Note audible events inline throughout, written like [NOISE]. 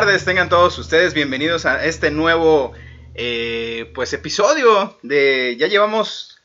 tardes, tengan todos ustedes bienvenidos a este nuevo eh, pues episodio de ya llevamos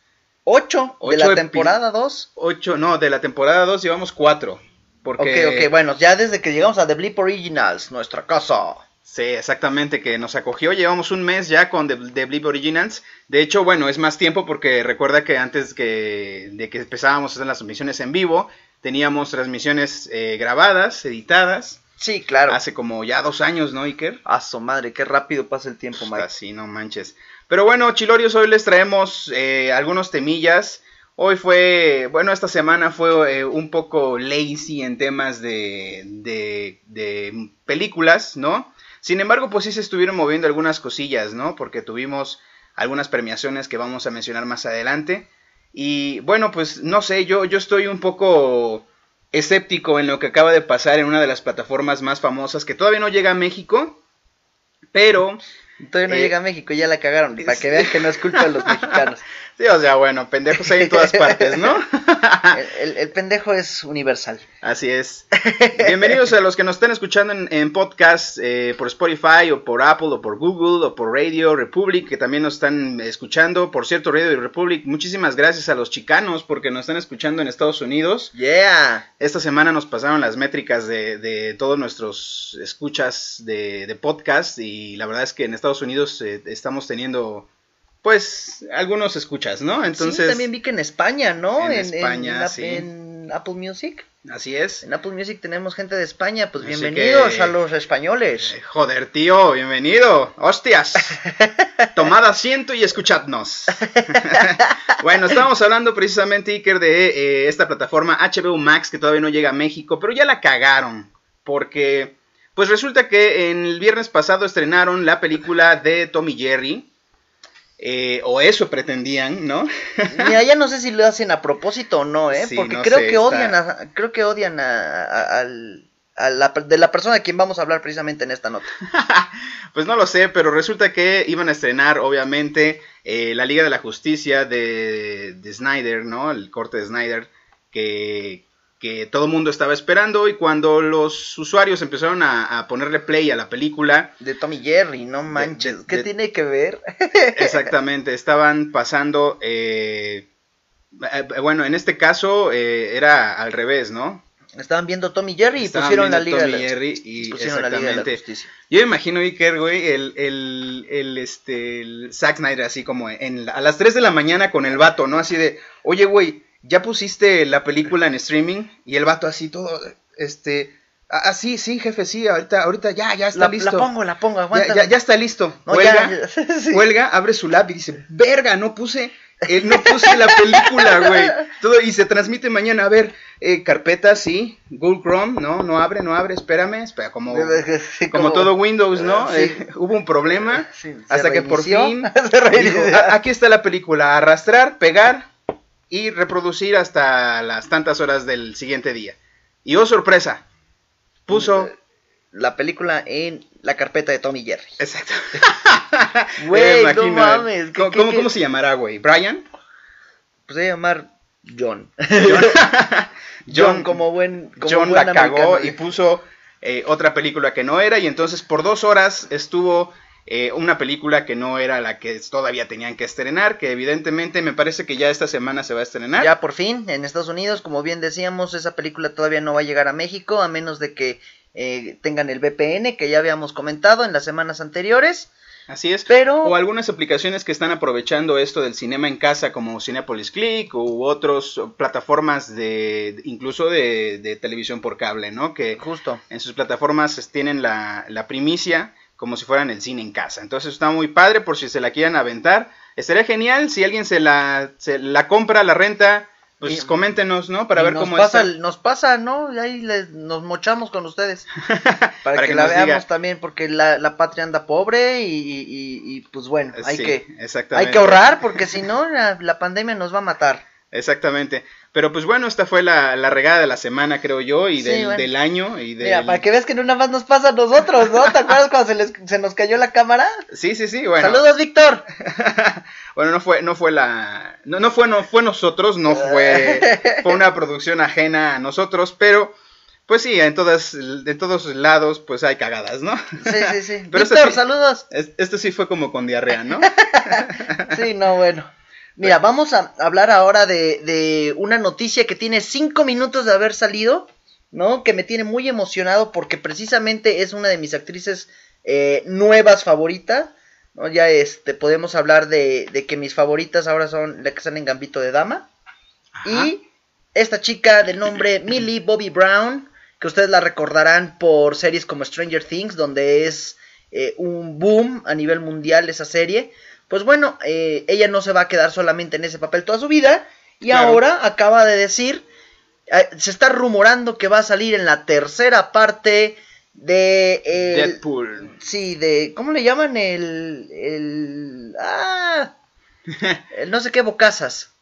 Ocho, de Ocho la temporada 2. ocho, no, de la temporada 2 llevamos cuatro. Porque, Ok, ok, bueno, ya desde que llegamos a The Bleep Originals, nuestra casa. Sí, exactamente, que nos acogió. Llevamos un mes ya con The, The Bleep Originals. De hecho, bueno, es más tiempo porque recuerda que antes que, de que empezábamos a hacer las transmisiones en vivo, teníamos transmisiones eh, grabadas, editadas. Sí, claro. Hace como ya dos años, ¿no, Iker? A su madre, qué rápido pasa el tiempo, Mike. Así, no manches. Pero bueno, Chilorios, hoy les traemos eh, algunos temillas. Hoy fue, bueno, esta semana fue eh, un poco lazy en temas de, de, de películas, ¿no? Sin embargo, pues sí se estuvieron moviendo algunas cosillas, ¿no? Porque tuvimos algunas premiaciones que vamos a mencionar más adelante. Y bueno, pues no sé, yo, yo estoy un poco escéptico en lo que acaba de pasar en una de las plataformas más famosas que todavía no llega a México, pero Todavía no Eh, llega a México, ya la cagaron. Para que vean que no es culpa de los [LAUGHS] mexicanos. Sí, o sea, bueno, pendejos hay en todas partes, ¿no? [LAUGHS] El, el- el pendejo es universal. Así es. Bienvenidos a los que nos están escuchando en, en podcast eh, por Spotify o por Apple o por Google o por Radio Republic, que también nos están escuchando. Por cierto, Radio Republic, muchísimas gracias a los chicanos porque nos están escuchando en Estados Unidos. Yeah. Esta semana nos pasaron las métricas de, de todos nuestros escuchas de, de podcast y la verdad es que en Estados Unidos eh, estamos teniendo, pues, algunos escuchas, ¿no? Entonces, sí, también vi que en España, ¿no? En España, en, sí. en Apple Music. así es. En Apple Music tenemos gente de España, pues Así bienvenidos que- a los españoles. Eh, Joder, tío, bienvenido. Hostias. [LAUGHS] Tomad asiento y escuchadnos. [LAUGHS] bueno, estábamos hablando precisamente, Iker, de eh, esta plataforma HBO Max que todavía no llega a México, pero ya la cagaron. Porque, pues resulta que en el viernes pasado estrenaron la película de Tommy Jerry. Eh, o eso pretendían, ¿no? Mira, ya no sé si lo hacen a propósito o no, ¿eh? Sí, Porque no creo sé, que está- odian a, creo que odian a, a- al- a la, de la persona de quien vamos a hablar precisamente en esta nota. [LAUGHS] Pues no lo sé, pero resulta que iban a estrenar, obviamente, eh, la Liga de la Justicia de, de Snyder, ¿no? El corte de Snyder, que, que todo el mundo estaba esperando. Y cuando los usuarios empezaron a, a ponerle play a la película, De Tommy Jerry, no manches. de- ¿Qué de- tiene que ver? [LAUGHS] exactamente, estaban pasando. eh, eh, bueno, en este caso eh, era al revés, ¿no? Estaban viendo Tommy Jerry y pusieron la Liga de Tommy la, Jerry y pusieron la Liga de la exactamente. Justicia. Yo me imagino, Iker, güey, el, el, el, este, el Zack Snyder así como en, a las 3 de la mañana con el vato, ¿no? Así de, oye, güey, ¿ya pusiste la película en streaming? Y el vato así todo, este, ah, sí, sí, jefe, sí, ahorita, ahorita ya, ya está La, listo. la pongo, la pongo, ya, aguanta. ya, ya está listo. No, [LAUGHS] sí. cuelga, abre su lab y dice, verga, no puse, eh, no puse la película, güey. Todo, y se transmite mañana, a ver, eh, carpeta, sí, Google Chrome, no, no abre, no abre, espérame, espera, como... Sí, Como todo Windows, ¿no? Sí. Eh, hubo un problema hasta que por fin [LAUGHS] dijo, "Ah, aquí está la película, arrastrar, pegar y reproducir hasta las tantas horas del siguiente día. Y oh sorpresa, puso la película en la carpeta de Tommy Jerry. exacto. [LAUGHS] Güey, no imagino, mames, ¿qué- ¿Cómo, qué- cómo- qué? cómo se llamará, güey? ¿Brian? Pues se llamar John. [LAUGHS] John, John como buen como John buen la cagó y puso eh, otra película que no era y entonces por dos horas estuvo eh, una película que no era la que todavía tenían que estrenar, que evidentemente me parece que ya esta semana se va a estrenar. Ya por fin, en Estados Unidos, como bien decíamos, esa película todavía no va a llegar a México, a menos de que eh, tengan el VPN, que ya habíamos comentado en las semanas anteriores. Así es. Pero- O algunas aplicaciones que están aprovechando esto del cinema en casa, como Cinepolis Click u otras plataformas de incluso de, de televisión por cable, ¿no? Que Justo. en sus plataformas es- tienen la, la primicia como si fueran el cine en casa. Entonces está muy padre por si se la quieren aventar. Estaría genial si alguien se la, se la compra, la renta, pues Y- coméntenos, ¿no? Para ver nos cómo pasa, está. Nos pasa, ¿no? Y ahí les- nos mochamos con ustedes. [LAUGHS] Para, Para que, que la veamos diga. también, porque la, la patria anda pobre y, y- pues bueno, hay, Sí, que, hay que ahorrar porque si no la, la pandemia nos va a matar. Exactamente. Pero pues bueno, esta fue la, la regada de la semana, creo yo, y Sí, del, bueno. del año. Y del... Mira, para que veas que no nada más nos pasa a nosotros, ¿no? ¿Te acuerdas cuando se, les- se nos cayó la cámara? Sí, sí, sí, bueno. Saludos, Víctor. [LAUGHS] bueno, no fue, no fue la. No, no fue, no fue nosotros, no fue. [LAUGHS] Fue una producción ajena a nosotros, pero. Pues sí, en todas, de todos lados, pues hay cagadas, ¿no? Sí, sí, sí. [LAUGHS] Pero Víctor, saludos. Esto sí fue como con diarrea, ¿no? sí, no, bueno. Mira, vamos a hablar ahora de, de una noticia que tiene cinco minutos de haber salido, ¿no? Que me tiene muy emocionado porque precisamente es una de mis actrices eh, nuevas favoritas. ¿no? Ya este, podemos hablar de, de, que mis favoritas ahora son la que están en Gambito de Dama. Y esta chica de nombre [CLEARS THROAT] Millie Bobby Brown, que ustedes la recordarán por series como Stranger Things, donde es eh, un boom a nivel mundial esa serie. Pues bueno, eh, ella no se va a quedar solamente en ese papel toda su vida. Y ahora acaba de decir, eh, se está rumorando que va a salir en la tercera parte de... Deadpool. Sí, de... ¿Cómo le llaman? El... el ah, [LAUGHS] el no sé qué, Bocasas.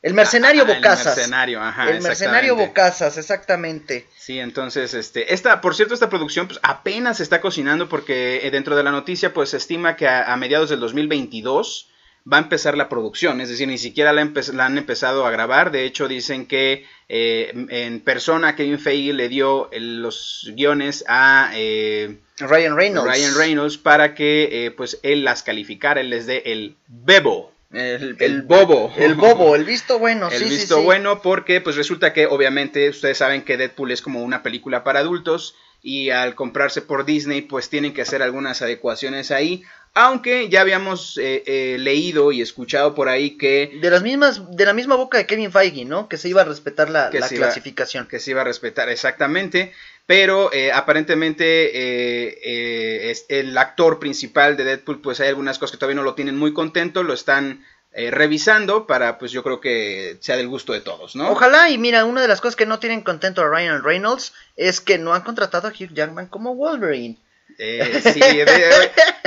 El mercenario ah, Bocasas. El mercenario, ajá. El mercenario Bocasas, exactamente. Sí, entonces, este, esta, por cierto, esta producción pues, apenas se está cocinando porque eh, dentro de la noticia, pues se estima que a, mediados del 2022 va a empezar la producción, es decir, ni siquiera la, han empezado a grabar, de hecho dicen que eh, en persona Kevin Feige le dio los guiones a eh, Ryan Reynolds. Ryan Reynolds para que pues él las calificara, él les dé el bebo el, bobo. El bobo, el visto bueno. El visto bueno porque pues resulta que obviamente ustedes saben que Deadpool es como una película para adultos y al comprarse por Disney pues tienen que hacer algunas adecuaciones ahí. Aunque ya habíamos eh, eh, leído y escuchado por ahí que... De las mismas, de la misma boca de Kevin Feige, ¿no? Que se iba a respetar la, clasificación. que se iba a respetar, exactamente pero eh, aparentemente eh, eh, el actor principal de Deadpool pues hay algunas cosas que todavía no lo tienen muy contento, lo están revisando para pues yo creo que sea del gusto de todos, ¿no? Ojalá y mira, una de las cosas que no tienen contento a Ryan Reynolds es que no han contratado a Hugh Jackman como Wolverine. Eh, sí,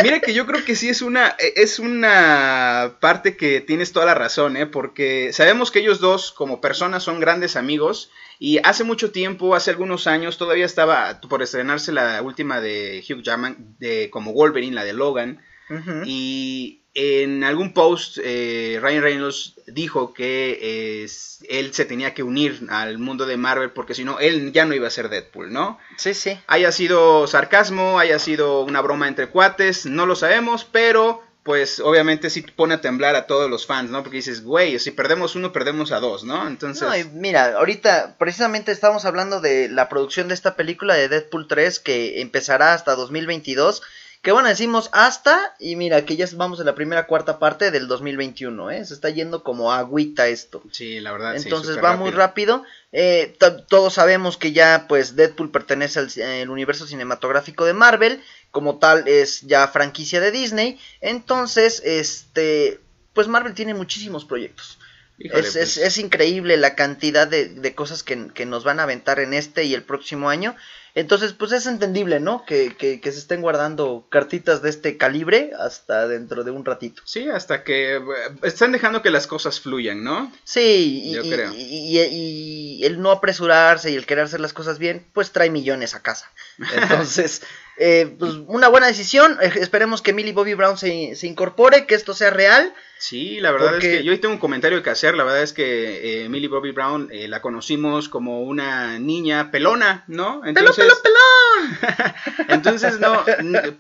mira que yo creo que sí es una, es una parte que tienes toda la razón, ¿eh? porque sabemos que ellos dos como personas son grandes amigos y hace mucho tiempo, hace algunos años, todavía estaba por estrenarse la última de Hugh Jackman de, como Wolverine, la de Logan, y en algún post eh, Ryan Reynolds dijo que él se tenía que unir al mundo de Marvel porque si no, él ya no iba a ser Deadpool, ¿no? Sí, sí. Haya sido sarcasmo, haya sido una broma entre cuates, no lo sabemos, pero pues obviamente sí pone a temblar a todos los fans, ¿no? Porque dices, güey, si perdemos uno, perdemos a dos, ¿no? Entonces... No, mira, ahorita precisamente estamos hablando de la producción de esta película de Deadpool 3 que empezará hasta 2022 que bueno, decimos hasta, y mira, que ya vamos en la primera cuarta parte del 2021, ¿eh? Se está yendo como agüita esto. Sí, la verdad. Entonces va muy rápido. Eh, todos sabemos que ya, pues, Deadpool pertenece al universo cinematográfico de Marvel. Como tal, es ya franquicia de Disney. Entonces, este, pues Marvel tiene muchísimos proyectos. es, es, pues. increíble la cantidad de, de cosas que, que, nos van a aventar en este y el próximo año. Entonces, pues es entendible, ¿no? Que, que, se estén guardando cartitas de este calibre hasta dentro de un ratito. Sí, hasta que eh, están dejando que las cosas fluyan, ¿no? Sí, yo y, creo. Y, y, el no apresurarse y el querer hacer las cosas bien, pues trae millones a casa. [LAUGHS] Entonces, eh, pues una buena decisión. Eh, esperemos que Millie Bobby Brown se, se incorpore, que esto sea real. Sí, la verdad es que yo hoy tengo un comentario que hacer. La verdad es que eh, Millie Bobby Brown eh, la conocimos como una niña pelona, ¿no? Entonces, ¡Pelón, pelón, pelón! Entonces, [LAUGHS] no,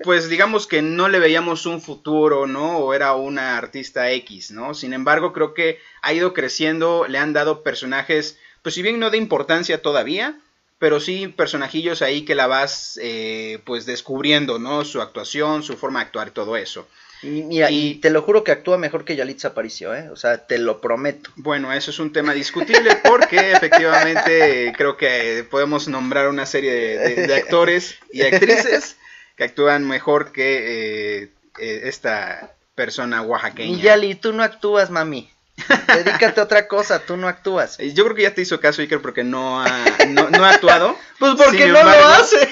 pues digamos que no le veíamos un futuro, ¿no? O era una artista X, ¿no? Sin embargo, creo que ha ido creciendo, le han dado personajes, pues si bien no de importancia todavía, pero sí personajillos ahí que la vas, eh, pues descubriendo, ¿no? Su actuación, su forma de actuar y todo eso. Y mira, y, te lo juro que actúa mejor que Yalitza Aparicio, ¿eh? O sea, te lo prometo. Bueno, eso es un tema discutible porque [LAUGHS] efectivamente creo que podemos nombrar una serie de, actores y actrices que actúan mejor que eh, eh, esta persona oaxaqueña. Y Yali, tú no actúas, mami. Dedícate a otra cosa, tú no actúas. Yo creo que ya te hizo caso Iker porque no ha, no, no ha actuado. [LAUGHS] Pues porque no lo hace.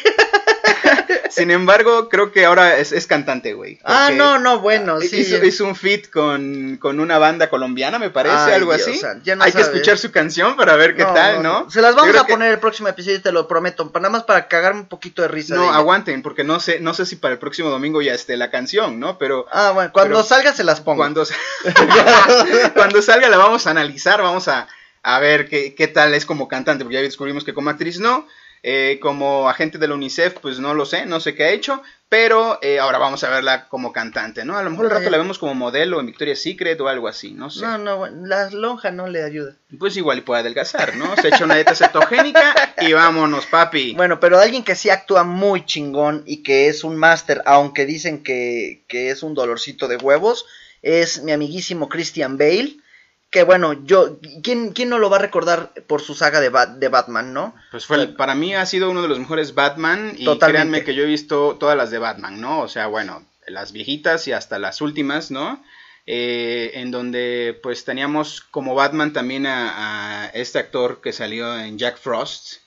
[LAUGHS] Sin embargo, creo que ahora es, cantante, güey. Ah, no, no, bueno, sí. Hizo, un fit con, con, una banda colombiana, me parece, algo así. Hay que escuchar su canción para ver qué tal, ¿no? Se las vamos a poner el próximo episodio, te lo prometo, nada más para cagarme un poquito de risa. No, aguanten, porque no sé, no sé si para el próximo domingo ya esté la canción, ¿no? Pero. Ah, bueno, cuando salga se las pongo. Cuando, [LAUGHS] cuando salga la vamos a analizar, vamos a, a ver qué, qué tal es como cantante, porque ya descubrimos que como actriz no. Eh, como agente de la UNICEF, pues no lo sé, no sé qué ha hecho, pero eh, ahora vamos a verla como cantante, ¿no? A lo mejor el rato la vemos como modelo en Victoria's Secret o algo así, no sé. No, no, la lonja no le ayuda. Pues igual y puede adelgazar, ¿no? Se echa una dieta cetogénica y vámonos, papi. Bueno, pero alguien que sí actúa muy chingón y que es un máster, aunque dicen que, que es un dolorcito de huevos, es mi amiguísimo Christian Bale que bueno, yo, ¿quién, ¿quién no lo va a recordar por su saga de, de Batman, no? Pues fue, para mí ha sido uno de los mejores Batman y créanme que yo he visto todas las de Batman, ¿no? O sea, bueno, las viejitas y hasta las últimas, ¿no? Eh, en donde pues teníamos como Batman también a, este actor que salió en Jack Frost.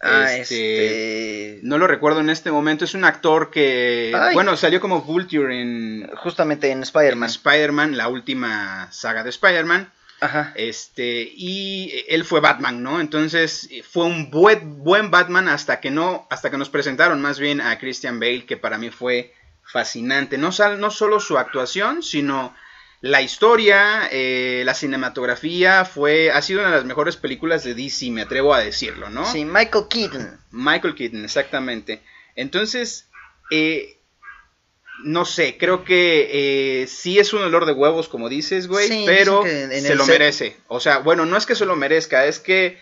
Ah, este, este, No lo recuerdo en este momento. Es un actor que. Bueno, salió como Vulture en. Justamente en Spider-Man. Spider-Man, la última saga de Spider-Man. Ajá. Este, y él fue Batman, ¿no? Entonces fue un buen, buen Batman hasta que no, hasta que nos presentaron más bien a Christian Bale, que para mí fue fascinante. No, no solo su actuación, sino la historia, eh, la cinematografía, fue, ha sido una de las mejores películas de DC, me atrevo a decirlo, ¿no? Sí, Michael Keaton. Michael Keaton, exactamente. Entonces, eh, no sé, creo que eh, sí es un olor de huevos, como dices, güey, pero se lo merece. O sea, bueno, no es que se lo merezca, es que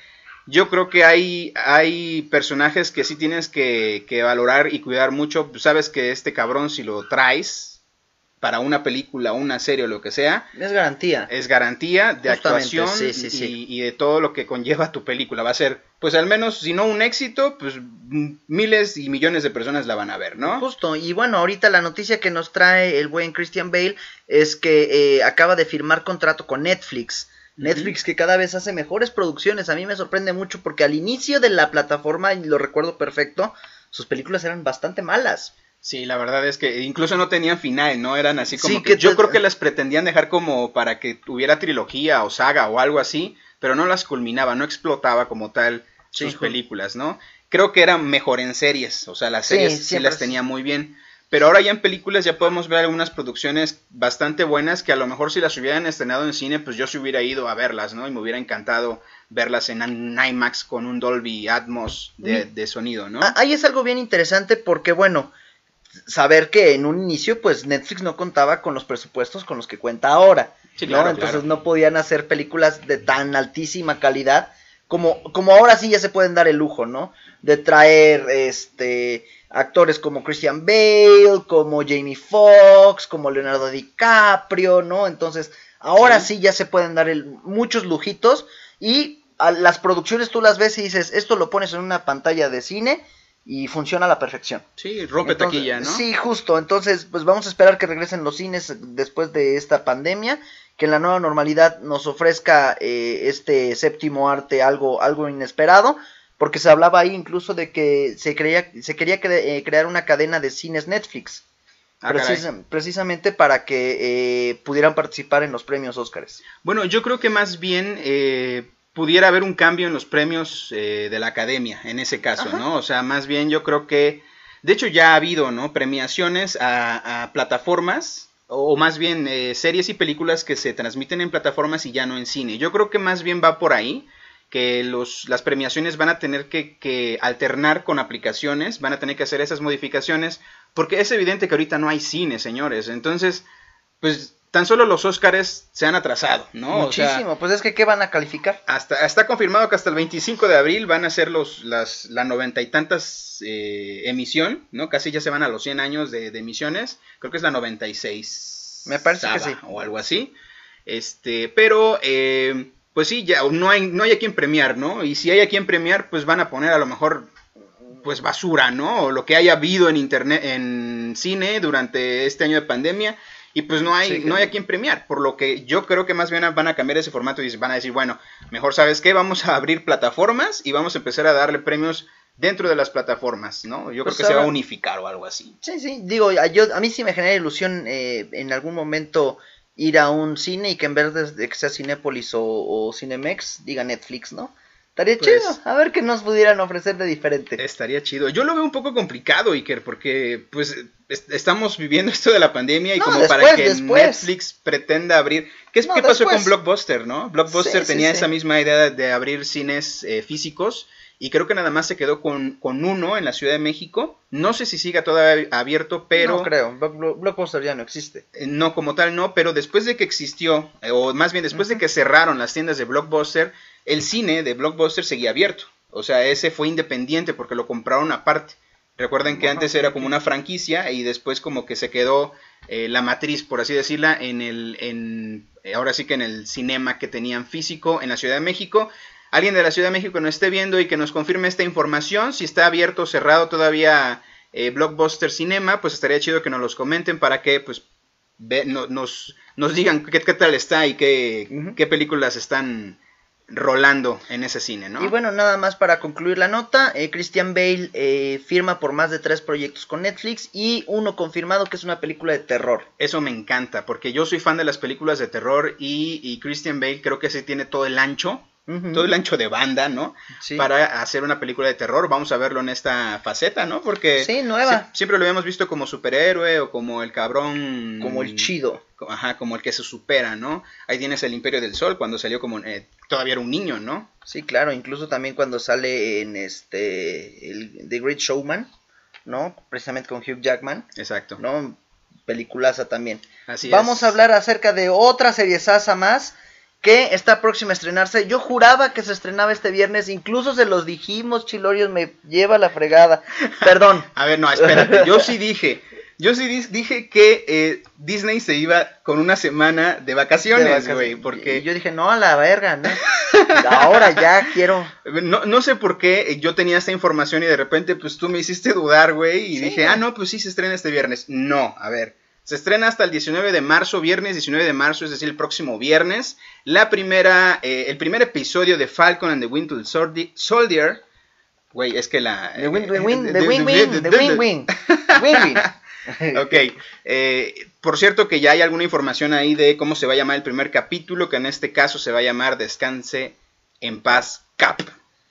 yo creo que hay, hay personajes que sí tienes que, que valorar y cuidar mucho. Sabes que este cabrón, si lo traes, para una película, una serie o lo que sea. Es garantía. Es garantía de actuación Y, de todo lo que conlleva tu película. Va a ser, pues al menos, si no un éxito, pues miles y millones de personas la van a ver, ¿no? Justo. Y bueno, ahorita la noticia que nos trae el buen Christian Bale es que eh, acaba de firmar contrato con Netflix. Netflix que cada vez hace mejores producciones. A mí me sorprende mucho porque al inicio de la plataforma, y lo recuerdo perfecto, sus películas eran bastante malas. Sí, la verdad es que incluso no tenían final, ¿no? Eran así como que, yo creo que las pretendían dejar como para que tuviera trilogía o saga o algo así, pero no las culminaba, no explotaba como tal sus películas, ¿no? Creo que eran mejor en series, o sea, las series sí, las tenía muy bien. Pero ahora ya en películas ya podemos ver algunas producciones bastante buenas que a lo mejor si las hubieran estrenado en cine, pues yo se hubiera ido a verlas, ¿no? Y me hubiera encantado verlas en IMAX con un Dolby Atmos de, de sonido, ¿no? Ah, ahí es algo bien interesante porque, bueno, saber que en un inicio pues Netflix no contaba con los presupuestos con los que cuenta ahora, ¿no? Entonces no podían hacer películas de tan altísima calidad como, como ahora sí ya se pueden dar el lujo, ¿no? De traer este actores como Christian Bale, como Jamie Foxx, como Leonardo DiCaprio, ¿no? Entonces, ahora sí, ya se pueden dar el, muchos lujitos y las producciones tú las ves y dices, esto lo pones en una pantalla de cine y funciona a la perfección. Sí, rompe taquilla, ¿no? Sí, justo. Entonces, pues vamos a esperar que regresen los cines después de esta pandemia, que en la nueva normalidad nos ofrezca eh, este séptimo arte algo, algo inesperado, porque se hablaba ahí incluso de que se, creía, se quería eh, crear una cadena de cines Netflix. Ah, precisamente para que eh, pudieran participar en los premios Óscares. Bueno, yo creo que más bien pudiera haber un cambio en los premios eh, de la academia, en ese caso, ¿no? O sea, más bien yo creo que, de hecho ya ha habido, ¿no? Premiaciones a, plataformas, o, más bien eh, series y películas que se transmiten en plataformas y ya no en cine. Yo creo que más bien va por ahí, que los, las premiaciones van a tener que, que alternar con aplicaciones, van a tener que hacer esas modificaciones, porque es evidente que ahorita no hay cine, señores. Entonces, pues tan solo los Óscares se han atrasado, ¿no? Muchísimo, pues es que ¿qué van a calificar? Hasta, está confirmado que hasta el 25 de abril van a ser los, las, la noventa y tantas eh, emisión, ¿no? Casi ya se van a los 100 años de, emisiones, creo que es la 96. Me parece que sí. O algo así. Este, pero, eh, pues sí, ya no hay, no hay a quien premiar, ¿no? Y si hay a quien premiar, pues van a poner a lo mejor pues basura, ¿no? O lo que haya habido en internet, en cine durante este año de pandemia y pues no hay, no hay a quien premiar, por lo que yo creo que más bien van a cambiar ese formato y van a decir, bueno, mejor sabes qué, vamos a abrir plataformas y vamos a empezar a darle premios dentro de las plataformas, ¿no? Yo creo pues que se va a unificar o algo así. Sí, sí, digo, yo, a mí sí me genera ilusión eh, en algún momento ir a un cine y que en vez de que sea Cinépolis o, o Cinemex diga Netflix, ¿no? Estaría pues, chido, a ver qué nos pudieran ofrecer de diferente. Estaría chido. Yo lo veo un poco complicado, Iker, porque pues estamos viviendo [LAUGHS] esto de la pandemia y como para que Netflix pretenda abrir... ¿Qué, pasó con Blockbuster, no? Blockbuster tenía esa misma idea de abrir cines eh, físicos y creo que nada más se quedó con, con uno en la Ciudad de México. No sé si siga todavía abierto, pero... No creo, Blockbuster ya no existe. Eh, no, como tal no, pero después de que existió, eh, o más bien después de que cerraron las tiendas de Blockbuster, el cine de Blockbuster seguía abierto. O sea, ese fue independiente porque lo compraron aparte. Recuerden que antes era como una franquicia y después como que se quedó eh, la matriz, por así decirla, en el, en, ahora sí que en el cinema que tenían físico en la Ciudad de México alguien de la Ciudad de México nos esté viendo y que nos confirme esta información, si está abierto o cerrado todavía eh, Blockbuster Cinema, pues estaría chido que nos los comenten para que pues nos, nos digan qué, tal está y qué, qué películas están rolando en ese cine, ¿no? Y bueno, nada más para concluir la nota, eh, Christian Bale eh, firma por más de tres proyectos con Netflix y uno confirmado que es una película de terror. Eso me encanta, porque yo soy fan de las películas de terror y, y Christian Bale creo que se tiene todo el ancho todo el ancho de banda, ¿no? Para hacer una película de terror. Vamos a verlo en esta faceta, ¿no? Porque sí, nueva. siempre lo habíamos visto como superhéroe o como el cabrón. Como el chido. Ajá, como el que se supera, ¿no? Ahí tienes el Imperio del Sol cuando salió como. Eh, todavía era un niño, ¿no? Sí, claro. Incluso también cuando sale en este. El, The Great Showman, ¿no? Precisamente con Hugh Jackman. Exacto. ¿No? Peliculaza también. Así Vamos a hablar acerca de otra serie Sasa más que está próxima a estrenarse. Yo juraba que se estrenaba este viernes, incluso se los dijimos, Chilorios, me lleva la fregada. Perdón. [LAUGHS] a ver, no, espérate, yo sí dije, yo sí dije que eh, Disney se iba con una semana de vacaciones, güey, porque... yo dije, no, a la verga, ¿no? Ahora ya quiero... No, no sé por qué yo tenía esta información y de repente, pues tú me hiciste dudar, güey, y dije, ah, no, pues sí se estrena este viernes. No, a ver... Se estrena hasta el 19 de marzo, viernes 19 de marzo, es decir, el próximo viernes. La primera, eh, el primer episodio de Falcon and the Winter Soldier. Güey, es que la. The win, the win, the win, win, the win, win. ok. Eh, por cierto que ya hay alguna información ahí de cómo se va a llamar el primer capítulo, que en este caso se va a llamar Descanse en paz Cap.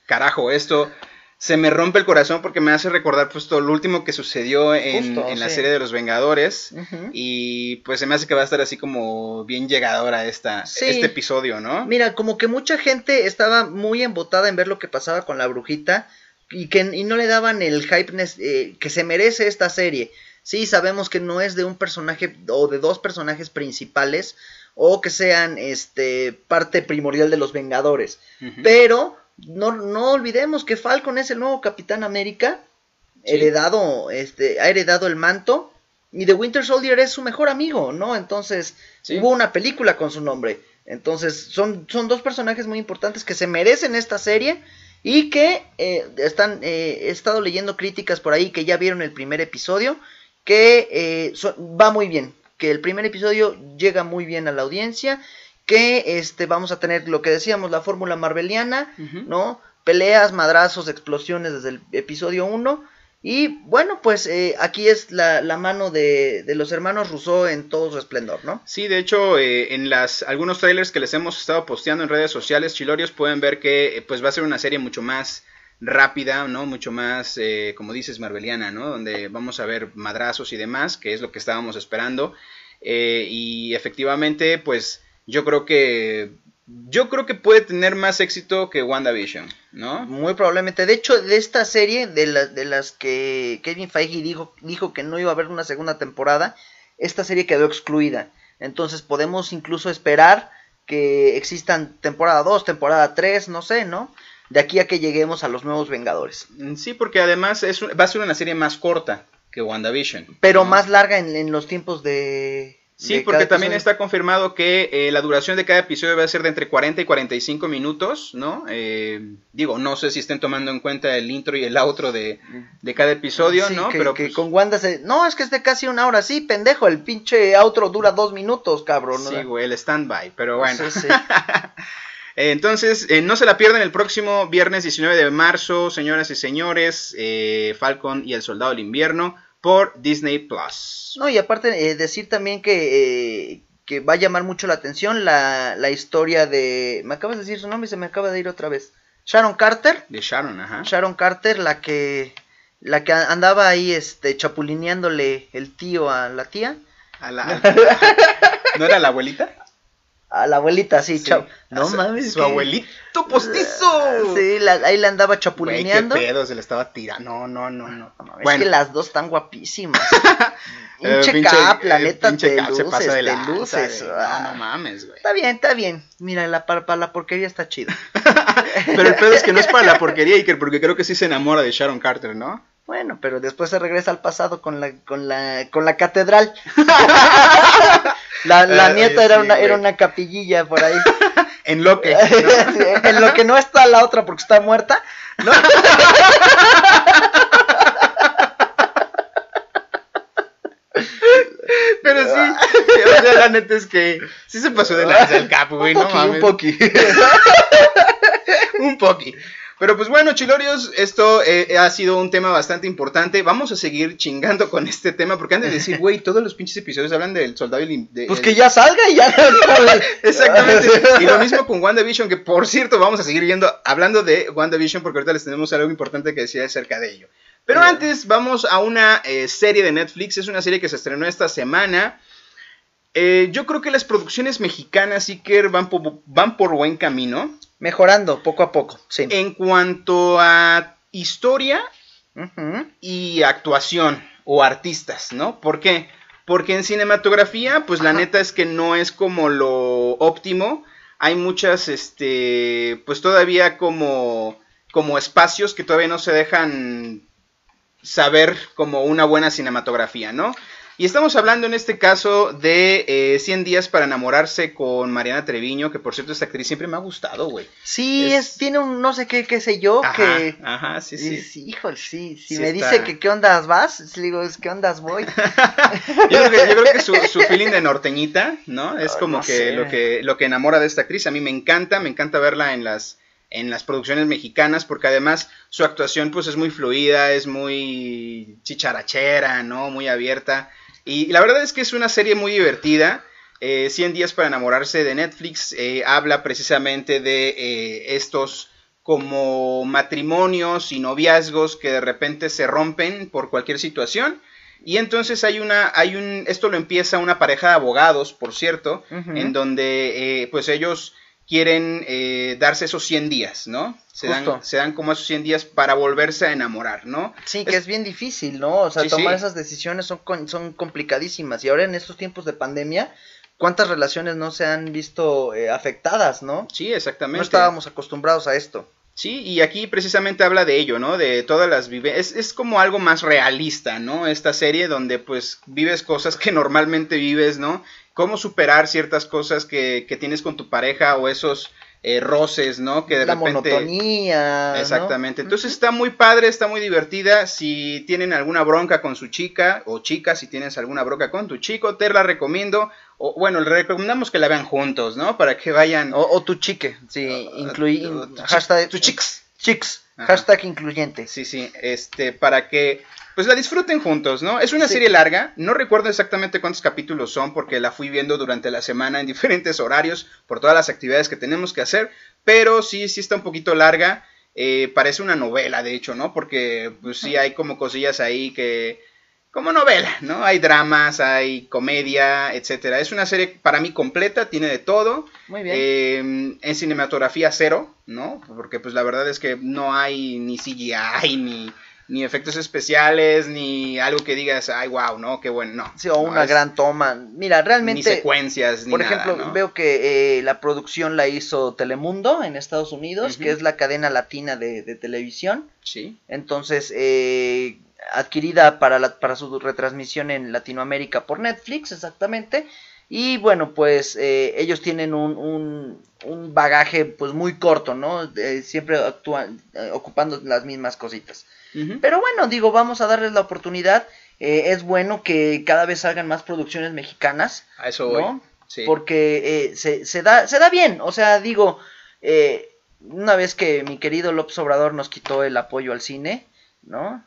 Carajo, esto se me rompe el corazón porque me hace recordar pues todo lo último que sucedió en, la serie de los Vengadores. Y pues se me hace que va a estar así como bien llegadora esta, este episodio, ¿no? Mira, como que mucha gente estaba muy embotada en ver lo que pasaba con la brujita y que y no le daban el hype eh, que se merece esta serie. Sí, sabemos que no es de un personaje o de dos personajes principales o que sean este parte primordial de los Vengadores, pero no, no olvidemos que Falcon es el nuevo Capitán América, heredado, este, ha heredado el manto, y The Winter Soldier es su mejor amigo, ¿no? Entonces, hubo una película con su nombre. Entonces, son, son dos personajes muy importantes que se merecen esta serie y que eh, están, eh, he estado leyendo críticas por ahí que ya vieron el primer episodio, que eh, va muy bien, que el primer episodio llega muy bien a la audiencia que este, vamos a tener lo que decíamos, la fórmula marveliana, ¿no? Peleas, madrazos, explosiones desde el episodio 1. Y bueno, pues eh, aquí es la, la mano de, de, los hermanos Rousseau en todo su esplendor, ¿no? Sí, de hecho, eh, en las algunos trailers que les hemos estado posteando en redes sociales, Chilorios, pueden ver que eh, pues va a ser una serie mucho más rápida, ¿no? Mucho más, como dices, marveliana, ¿no? Donde vamos a ver madrazos y demás, que es lo que estábamos esperando. y efectivamente, pues yo creo que yo creo que puede tener más éxito que WandaVision, ¿no? Muy probablemente. De hecho, de esta serie, de, de las que Kevin Feige dijo, dijo que no iba a haber una segunda temporada, esta serie quedó excluida. Entonces podemos incluso esperar que existan temporada 2, temporada 3, no sé, ¿no? De aquí a que lleguemos a los nuevos Vengadores. Sí, porque además es, va a ser una serie más corta que WandaVision. Pero más larga en los tiempos de, Sí, porque también está confirmado que eh, la duración de cada episodio va a ser de entre 40 y 45 minutos, ¿no? Eh, digo, no sé si estén tomando en cuenta el intro y el outro de, cada episodio, ¿no? Pero que pues con Wanda se... No, es que es de casi una hora, sí, pendejo, el pinche outro dura dos minutos, cabrón. Sí, güey, el stand-by, pero bueno. Sí, sí. [LAUGHS] Entonces, eh, no se la pierdan el próximo viernes 19 de marzo, señoras y señores, Falcon y el Soldado del Invierno por Disney Plus. No, y aparte eh, decir también que, eh, que va a llamar mucho la atención la, la, historia de... Me acabas de decir su nombre y se me acaba de ir otra vez. Sharon Carter. De Sharon, ajá. Sharon Carter, la que la que andaba ahí este chapulineándole el tío a la tía. A la, ¿No era la abuelita? A la abuelita, sí, Sí. chao. No su- mames. Su que- abuelito postizo. [LAUGHS] Sí, la- ahí la andaba Güey, qué chapulineando. pedo, se le estaba tirando. No, no, no, no. No mames, Bueno. Es que las dos están guapísimas. [LAUGHS] Eh, Pinche pinche- Cap, la eh, neta, pinche te Cap se pasa de te luces. güey. Ah. No, no mames, güey. Está bien, está bien. Mira, la, para, para la porquería está chido. [LAUGHS] Pero el pedo es que no es para la porquería, Iker, porque creo que sí se enamora de Sharon Carter, ¿no? Bueno, pero después se regresa al pasado con la, con la, con la catedral. [LAUGHS] la la nieta era una, era una capillilla por ahí. [LAUGHS] En lo que. [LAUGHS] en lo que no está la otra porque está muerta. ¿no? Pero sí, o sea, la neta es que sí se pasó de lanza el capo, güey, un no mames. un poqui. un poqui. Pero pues bueno, chilorios, esto eh, ha sido un tema bastante importante. Vamos a seguir chingando con este tema, porque antes de decir, güey, todos los pinches episodios hablan del soldado y de- Pues el- que ya salga y ya. [LAUGHS] Exactamente. Y lo mismo con WandaVision, que por cierto, vamos a seguir yendo, hablando de WandaVision, porque ahorita les tenemos algo importante que decir acerca de ello. Pero antes, vamos a una eh, serie de Netflix. Es una serie que se estrenó esta semana. Eh, yo creo que las producciones mexicanas, Iker, van por, van por buen camino. Mejorando poco a poco, sí. En cuanto a historia y actuación o artistas, ¿no? ¿Por qué? Porque en cinematografía, pues la neta es que no es como lo óptimo. Hay muchas, este, pues todavía como, como espacios que todavía no se dejan saber como una buena cinematografía, ¿no? Y estamos hablando en este caso de eh, 100 días para enamorarse con Mariana Treviño, que por cierto esta actriz siempre me ha gustado, güey. Sí, Es- es, tiene un no sé qué, qué sé yo, Ajá, que... ajá, sí, sí. Híjole, sí. Si Sí me está. dice que qué ondas vas, le digo, es qué ondas voy. [LAUGHS] Yo creo que, yo creo que su, su [LAUGHS] feeling de norteñita, ¿no? Es como no que sé. lo que lo que enamora de esta actriz. A mí me encanta, me encanta verla en las en las producciones mexicanas porque además su actuación pues es muy fluida, es muy chicharachera, ¿no? Muy abierta. Y la verdad es que es una serie muy divertida. Eh, 100 días para enamorarse de Netflix eh, habla precisamente de eh, estos como matrimonios y noviazgos que de repente se rompen por cualquier situación. Y entonces hay una, hay un, esto lo empieza una pareja de abogados, por cierto, en donde eh, pues ellos quieren eh, darse esos 100 días, ¿no? Se dan, Justo. se dan como esos 100 días para volverse a enamorar, ¿no? Sí, que es bien difícil, ¿no? O sea, Sí, tomar sí. esas decisiones son, son complicadísimas. Y ahora en estos tiempos de pandemia, ¿cuántas relaciones no se han visto eh, afectadas, no? Sí, exactamente. No estábamos acostumbrados a esto. Sí, y aquí precisamente habla de ello, ¿no? De todas las vivencias. Es, es como algo más realista, ¿no? Esta serie donde pues vives cosas que normalmente vives, ¿no? Cómo superar ciertas cosas que, que tienes con tu pareja o esos eh, roces, ¿no? Que de la repente... monotonía. ¿no? Exactamente. Entonces está muy padre, está muy divertida. Si tienen alguna bronca con su chica o chica, si tienes alguna bronca con tu chico, te la recomiendo. O bueno, le recomendamos que la vean juntos, ¿no? Para que vayan. O, o tu chique, sí, o tu chi- hashtag, tu chicks. chicks, Ajá. hashtag incluyente. Sí, sí, este, para que pues la disfruten juntos, ¿no? Es una Sí. serie larga, no recuerdo exactamente cuántos capítulos son porque la fui viendo durante la semana en [LAUGHS] diferentes horarios por todas las actividades que tenemos que hacer, pero sí, sí está un poquito larga, eh, parece una novela de hecho, ¿no? Porque pues sí hay como cosillas ahí que... Como novela, ¿no? Hay dramas, hay comedia, etcétera. Es una serie para mí completa, tiene de todo. Muy bien. Eh, en cinematografía cero, ¿no? Porque pues la verdad es que no hay ni CGI, ni, ni efectos especiales, ni algo que digas, ay, wow, ¿no? Qué bueno, no. sí, o No, una es- gran toma. Mira, Ni realmente, secuencias, ni por nada, ejemplo, ¿no? veo que eh, la producción la hizo Telemundo en Estados Unidos, que es la cadena latina de, de televisión. Sí, Entonces, eh, adquirida para, la, para su retransmisión en Latinoamérica por Netflix, exactamente. Y bueno, pues eh, ellos tienen un, un, un bagaje pues muy corto, ¿no? Siempre actúan eh, ocupando las mismas cositas. Pero bueno, digo, vamos a darles la oportunidad. Eh, es bueno que cada vez salgan más producciones mexicanas, a eso voy. ¿no? Sí. Porque eh, se, se, da, se da bien. O sea, digo, una vez que mi querido López Obrador nos quitó el apoyo al cine, ¿no?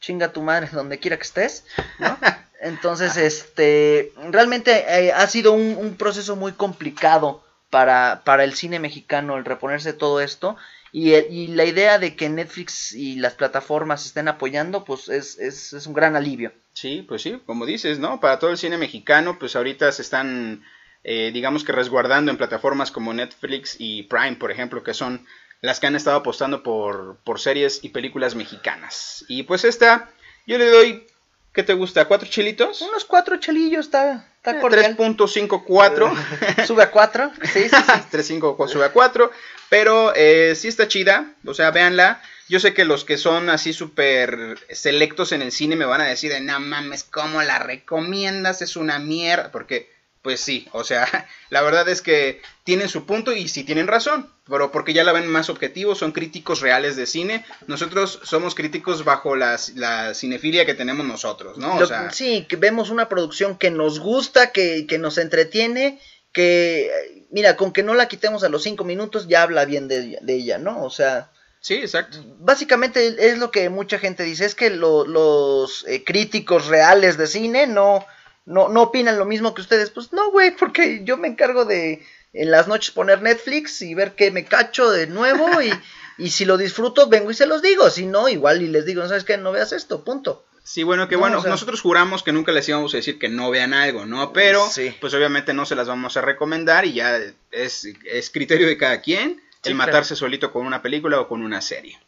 Chinga tu madre [LAUGHS] donde quiera que estés, ¿no? [LAUGHS] Entonces, este, realmente eh, ha sido un, un proceso muy complicado para, para el cine mexicano el reponerse todo esto. Y, eh, y la idea de que Netflix y las plataformas estén apoyando, pues es, es, es un gran alivio. Sí, pues sí, como dices, ¿no? Para todo el cine mexicano, pues ahorita se están eh, digamos que resguardando en plataformas como Netflix y Prime, por ejemplo, que son las que han estado apostando por, por series y películas mexicanas. Y pues esta, yo le doy, ¿qué te gusta? ¿Cuatro chilitos? Unos cuatro chelillos, está, está Eh, cordial. 3.54. [LAUGHS] Sube a cuatro. Sí, sí, sí. [LAUGHS] 3.5 sube a 4. Pero eh, sí está chida. O sea, véanla. Yo sé que los que son así súper selectos en el cine me van a decir, de, no mames, ¿cómo la recomiendas? Es una mierda. Porque, pues sí, o sea, [LAUGHS] la verdad es que tienen su punto y sí tienen razón. Pero porque ya la ven más objetivo, son críticos reales de cine. Nosotros somos críticos bajo las- la cinefilia que tenemos nosotros, ¿no? O Lo- sea, sí, que vemos una producción que nos gusta, que, que nos entretiene, que, mira, con que no la quitemos a los cinco minutos ya habla bien de, ella- de ella, ¿no? O sea, sí, exacto. básicamente es lo que mucha gente dice, es que lo- los eh, críticos reales de cine no, no, no opinan lo mismo que ustedes. Pues no, güey, porque yo me encargo de en las noches poner Netflix y ver qué me cacho de nuevo y, y si lo disfruto vengo y se los digo, si no, igual y les digo, ¿sabes qué? No veas esto, punto. Sí, bueno, que No, bueno, o sea- nosotros juramos que nunca les íbamos a decir que no vean algo, ¿no? Pero, Sí. pues obviamente no se las vamos a recomendar y ya es, es criterio de cada quien Sí, el claro. matarse solito con una película o con una serie.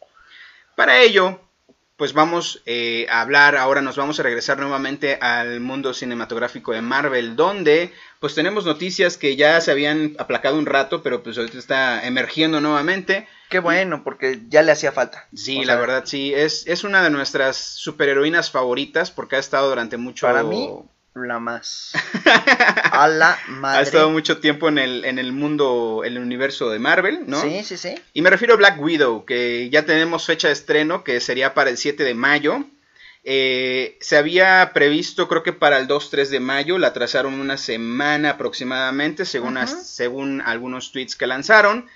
Para ello, pues vamos eh, a hablar, ahora nos vamos a regresar nuevamente al mundo cinematográfico de Marvel, donde pues tenemos noticias que ya se habían aplacado un rato, pero pues ahorita está emergiendo nuevamente. Qué bueno, porque ya le hacía falta. Sí, O la sea, verdad, sí. Es, es una de nuestras superheroínas favoritas porque ha estado durante mucho... Para mí, la más. [LAUGHS] A la madre. ha estado mucho tiempo en el, en el mundo, en el universo de Marvel, ¿no? Sí, sí, sí. Y me refiero a Black Widow, que ya tenemos fecha de estreno, que sería para el 7 de mayo. Eh, se había previsto, creo que para el 2-3 de mayo, la trazaron una semana aproximadamente, según, as- según algunos tweets que lanzaron.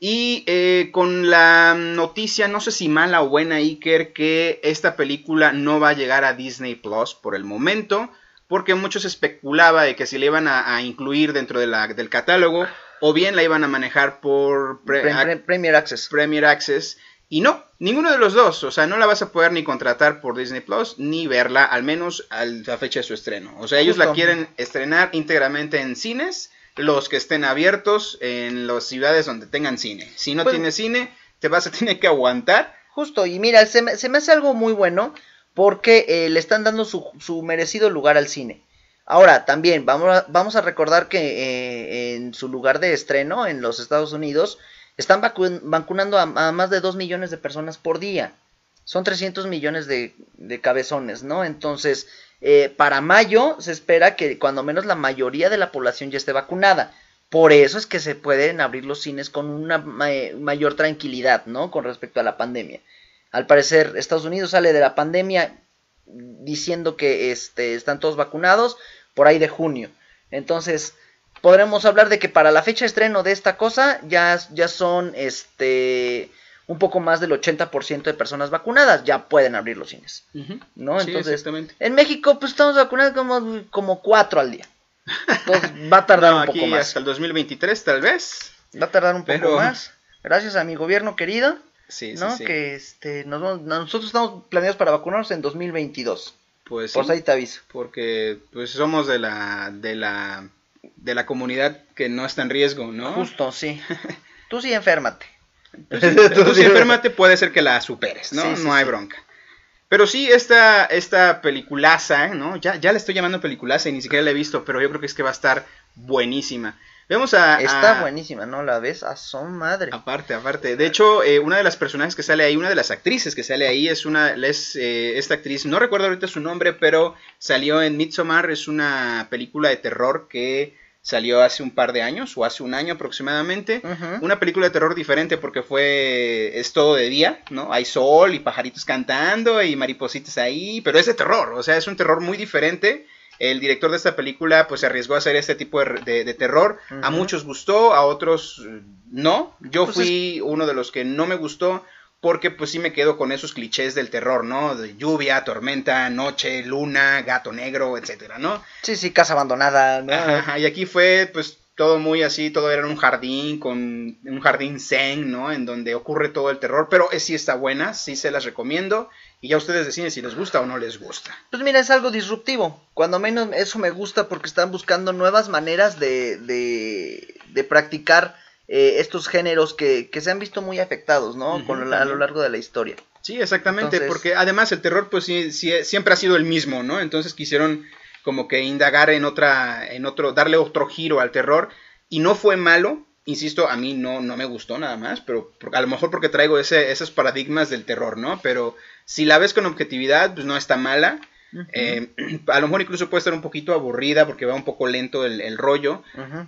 Y eh, con la noticia, no sé si mala o buena, Iker, que esta película no va a llegar a Disney Plus por el momento, porque muchos especulaba de que si la iban a, a incluir dentro de la- del catálogo, o bien la iban a manejar por pre- Pre- pre- Premier Access. Premier Access. Y no, ninguno de los dos. O sea, no la vas a poder ni contratar por Disney Plus ni verla, al menos a la fecha de su estreno. O sea, ellos la quieren estrenar íntegramente en cines, los que estén abiertos en las ciudades donde tengan cine. Si no Pues- tienes cine, te vas a tener que aguantar. Justo, y mira, se me, se me hace algo muy bueno porque eh, le están dando su, su merecido lugar al cine. Ahora, también vamos a, recordar que eh, en su lugar de estreno en los Estados Unidos están vacu- vacunando a, más de 2 millones de personas por día. Son 300 millones de, cabezones, ¿no? Entonces, eh, para mayo se espera que cuando menos la mayoría de la población ya esté vacunada. Por eso es que se pueden abrir los cines con una ma- mayor tranquilidad, ¿no? Con respecto a la pandemia. Al parecer, Estados Unidos sale de la pandemia diciendo que este, están todos vacunados por ahí de junio. Entonces, podremos hablar de que para la fecha de estreno de esta cosa ya, ya son este un poco más del 80% de personas vacunadas, ya pueden abrir los cines, ¿no? Sí, Entonces, exactamente. en México pues estamos vacunados como, como cuatro al día. Entonces, va a [LAUGHS] tardar No, un poco aquí más. hasta el 2023 tal vez. Va a tardar un poco más. Gracias a mi gobierno querido, Sí, ¿no? sí. Que este, nos nosotros estamos planeados para vacunarnos en 2022. Pues Por sí, ahí te aviso. porque pues somos de la de la de la comunidad que no está en riesgo, ¿no? Justo, sí. [LAUGHS] Tú sí enférmate. Tú sí, [LAUGHS] tú sí enférmate, puede ser que la superes, ¿no? No hay bronca. Pero sí, esta, esta peliculaza, ¿no? Ya, ya la estoy llamando peliculaza y ni siquiera la he visto, pero yo creo que es que va a estar buenísima. Vemos a... Está a- buenísima, ¿no? La ves a son madre. Aparte, aparte. De hecho, eh, una de las personajes que sale ahí, una de las actrices que sale ahí es una, es eh, esta actriz, no recuerdo ahorita su nombre, pero salió en Midsommar, es una película de terror que salió hace un par de años o hace un año aproximadamente. Una película de terror diferente porque fue es todo de día, ¿no? Hay sol y pajaritos cantando y maripositas ahí, pero es de terror, o sea, es un terror muy diferente. El director de esta película pues se arriesgó a hacer este tipo de, de- de terror. A muchos gustó, a otros eh, no. Yo Pues fui uno de los que no me gustó porque pues sí me quedo con esos clichés del terror, ¿no? De lluvia, tormenta, noche, luna, gato negro, etcétera, ¿no? Sí, sí, casa abandonada, ajá, y aquí fue, pues, todo muy así, todo era en un jardín, con un jardín zen, ¿no? En donde ocurre todo el terror, pero es, sí está buena, sí se las recomiendo, y ya ustedes deciden si les gusta o no les gusta. Pues mira, es algo disruptivo, cuando menos eso me gusta porque están buscando nuevas maneras de, de, de practicar eh, estos géneros que, que, se han visto muy afectados, ¿no? Con a lo largo de la historia. Sí, exactamente, Entonces- porque además el terror pues sí, sí, siempre ha sido el mismo, ¿no? Entonces quisieron como que indagar en otra, en otro, darle otro giro al terror y no fue malo, insisto, a mí no, no me gustó nada más, pero a lo mejor porque traigo ese, esos paradigmas del terror, ¿no? Pero si la ves con objetividad, pues no está mala. Eh, [CLEARS THROAT] a lo mejor incluso puede estar un poquito aburrida porque va un poco lento el, el rollo,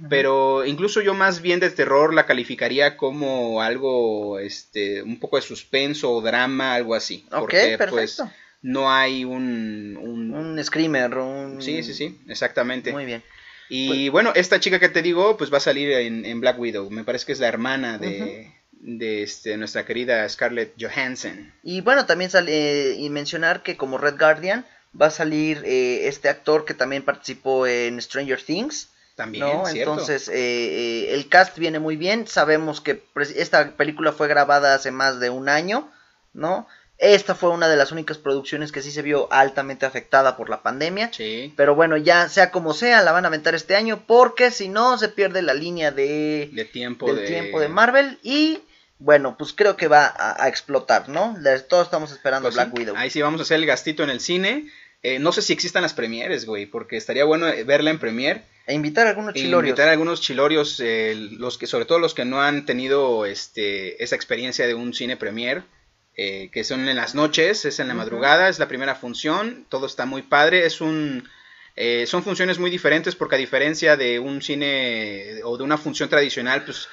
pero incluso yo más bien de terror la calificaría como algo, este, un poco de suspenso o drama, algo así. Ok, porque perfecto. pues no hay un... un- Un screamer, un... Sí, sí, sí, exactamente. Muy bien. Y bueno, esta chica que te digo, pues va a salir en, en Black Widow. Me parece que es la hermana de, de este, nuestra querida Scarlett Johansson. Y bueno, también sale, eh, y mencionar que como Red Guardian va a salir eh, este actor que también participó en Stranger Things. También, ¿no? ¿cierto? Entonces, eh, eh, el cast viene muy bien. Sabemos que esta película fue grabada hace más de un año, ¿no? Esta fue una de las únicas producciones que sí se vio altamente afectada por la pandemia. Sí. Pero bueno, ya sea como sea, la van a aventar este año porque si no se pierde la línea de, De tiempo del de... tiempo de Marvel y bueno, pues creo que va a, a explotar, ¿no? Todos estamos esperando Pues Black sí, Widow. Ahí sí vamos a hacer el gastito en el cine. Eh, no sé si existan las premieres, güey, porque estaría bueno eh, verla en premier. E invitar a algunos E chilorios. invitar a algunos chilorios, eh, los que, sobre todo los que no han tenido este, esa experiencia de un cine premier, eh, que son en las noches, es en la madrugada, es la primera función, todo está muy padre, es un... eh, son funciones muy diferentes porque a diferencia de un cine o de una función tradicional, pues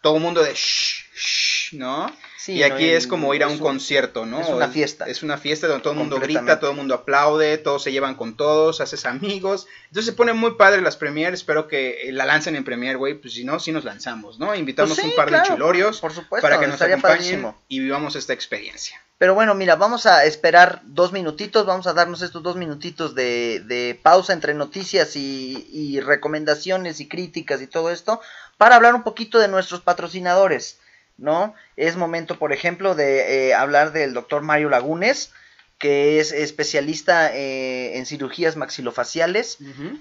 todo el mundo de shh, shh, ¿no? Sí, y ¿no? aquí es como ir a un concierto, ¿no? es una fiesta. Es una fiesta donde todo el mundo grita, todo el mundo aplaude, todos se llevan con todos, haces amigos. Entonces se ponen muy padre las premieres, espero que eh, la lancen en premier, güey, pues si no, sí nos lanzamos, ¿no? Invitamos Pues sí, un par claro, de chilorios por supuesto, para que nos acompañen padrísimo. y vivamos esta experiencia. Pero bueno, mira, vamos a esperar dos minutitos, vamos a darnos estos dos minutitos de, de pausa entre noticias y, y recomendaciones y críticas y todo esto para hablar un poquito de nuestros patrocinadores, ¿no? Es momento, por ejemplo, de eh, hablar del doctor Mario Lagunes, que es especialista eh, en cirugías maxilofaciales,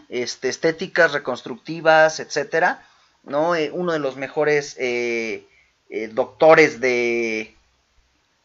este, estéticas, reconstructivas, etcétera, ¿no? Eh, uno de los mejores eh, doctores de...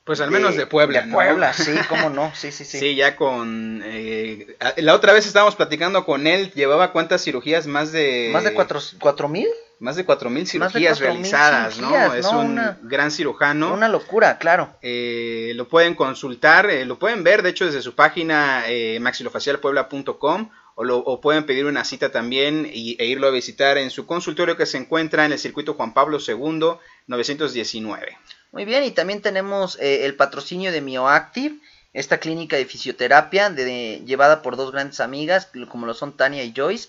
Pues al menos de Puebla, De ¿no? Puebla, sí, [LAUGHS] cómo no, sí, sí, sí. Sí, ya con... eh, la otra vez estábamos platicando con él, llevaba cuántas cirugías, más de... ¿Más de cuatro, cuatro mil? Más de 4.000 Más de cirugías 4,000 realizadas, ¿no? Es ¿no? un Una- gran cirujano. Una locura, claro. Eh, lo pueden consultar, eh, lo pueden ver, de hecho, desde su página eh, maxilofacialpuebla.com o, lo, o pueden pedir una cita también y, e irlo a visitar en su consultorio que se encuentra en el circuito Juan Pablo II, 919. Muy bien, y también tenemos eh, el patrocinio de Mioactive, esta clínica de fisioterapia de- llevada por dos grandes amigas, como lo son Tania y Joyce,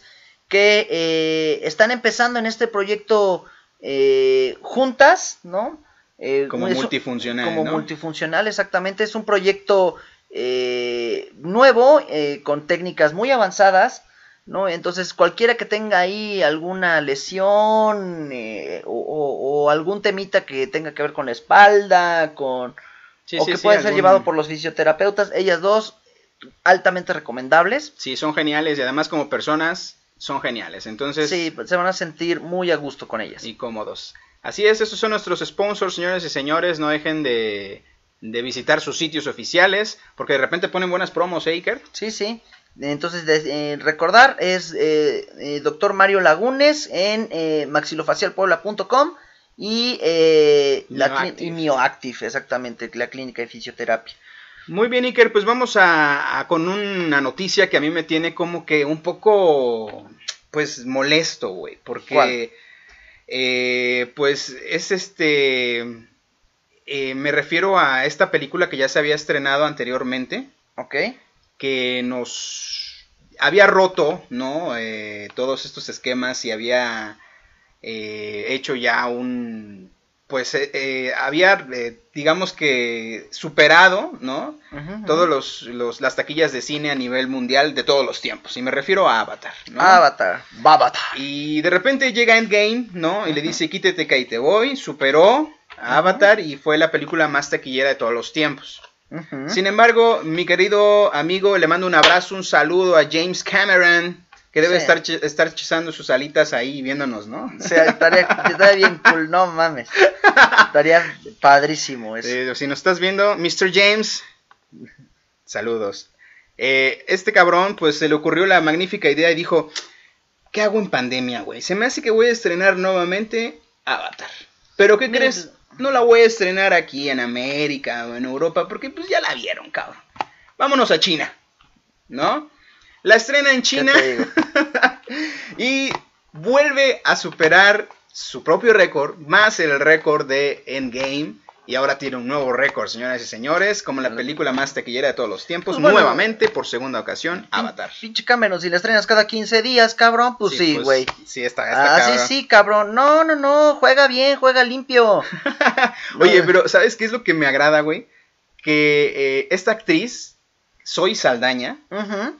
que eh, están empezando en este proyecto eh, juntas, ¿no? Eh, Como es multifuncional, Como ¿no? multifuncional, exactamente. Es un proyecto eh, nuevo, eh, con técnicas muy avanzadas, ¿no? Entonces, cualquiera que tenga ahí alguna lesión o, o- o algún temita que tenga que ver con la espalda, con Sí, o sí, que sí, puede ser llevado por los fisioterapeutas, ellas dos altamente recomendables. Sí, son geniales y además como personas son geniales. Entonces, Sí, se van a sentir muy a gusto con ellas. y cómodos. Así es, estos son nuestros sponsors, señores y señores. No dejen de, de visitar sus sitios oficiales porque de repente ponen buenas promos, ¿eh, Iker? Sí, sí. Entonces, de- eh, recordar es eh, eh, Doctor Mario Lagunes en eh, maxilofacialpuebla.com y, eh, la y Mioactive, exactamente, la clínica de fisioterapia. Muy bien, Iker, pues vamos a, a con una noticia que a mí me tiene como que un poco, pues, molesto, güey, porque, eh, pues, es este, eh, me refiero a esta película que ya se había estrenado anteriormente, ¿Ok? que nos había roto, ¿no? Eh, todos estos esquemas y había eh, hecho ya un, pues eh, eh, había, eh, digamos que, superado, ¿no? Todos ujú. los, los- las taquillas de cine a nivel mundial de todos los tiempos. Y me refiero a Avatar, ¿no? Avatar. Babatar. Y de repente llega Endgame, ¿no? Y le dice, quítate que ahí te voy. Superó a Avatar y fue la película más taquillera de todos los tiempos. Sin embargo, mi querido amigo, le mando un abrazo, un saludo a James Cameron, que debe Sí. estar, estar echando sus alitas ahí viéndonos, ¿no? O sea, estaría, estaría bien cool, no mames. Estaría padrísimo [LAUGHS] eso. Eh, si nos estás viendo, Mr. James, saludos. Eh, este cabrón, pues se le ocurrió la magnífica idea y dijo, ¿qué hago en pandemia, güey? Se me hace que voy a estrenar nuevamente Avatar. Pero ¿qué Mira, crees? No la voy a estrenar aquí en América o en Europa, porque pues ya la vieron, cabrón. Vámonos a China, ¿no? La estrena en China [LAUGHS] y vuelve a superar su propio récord, más el récord de Endgame. Y ahora tiene un nuevo récord, señoras y señores, como la película más taquillera de todos los tiempos. Pues bueno. nuevamente, por segunda ocasión, Avatar. Pinche Cameron, si la estrenas cada 15 días, cabrón, pues sí, pues, güey. Sí, está, está Ah, sí, cabrón. sí, cabrón. No, no, no, juega bien, juega limpio. [LAUGHS] Oye, pero ¿sabes qué es lo que me agrada, güey? Que eh, esta actriz, Soy Saldaña,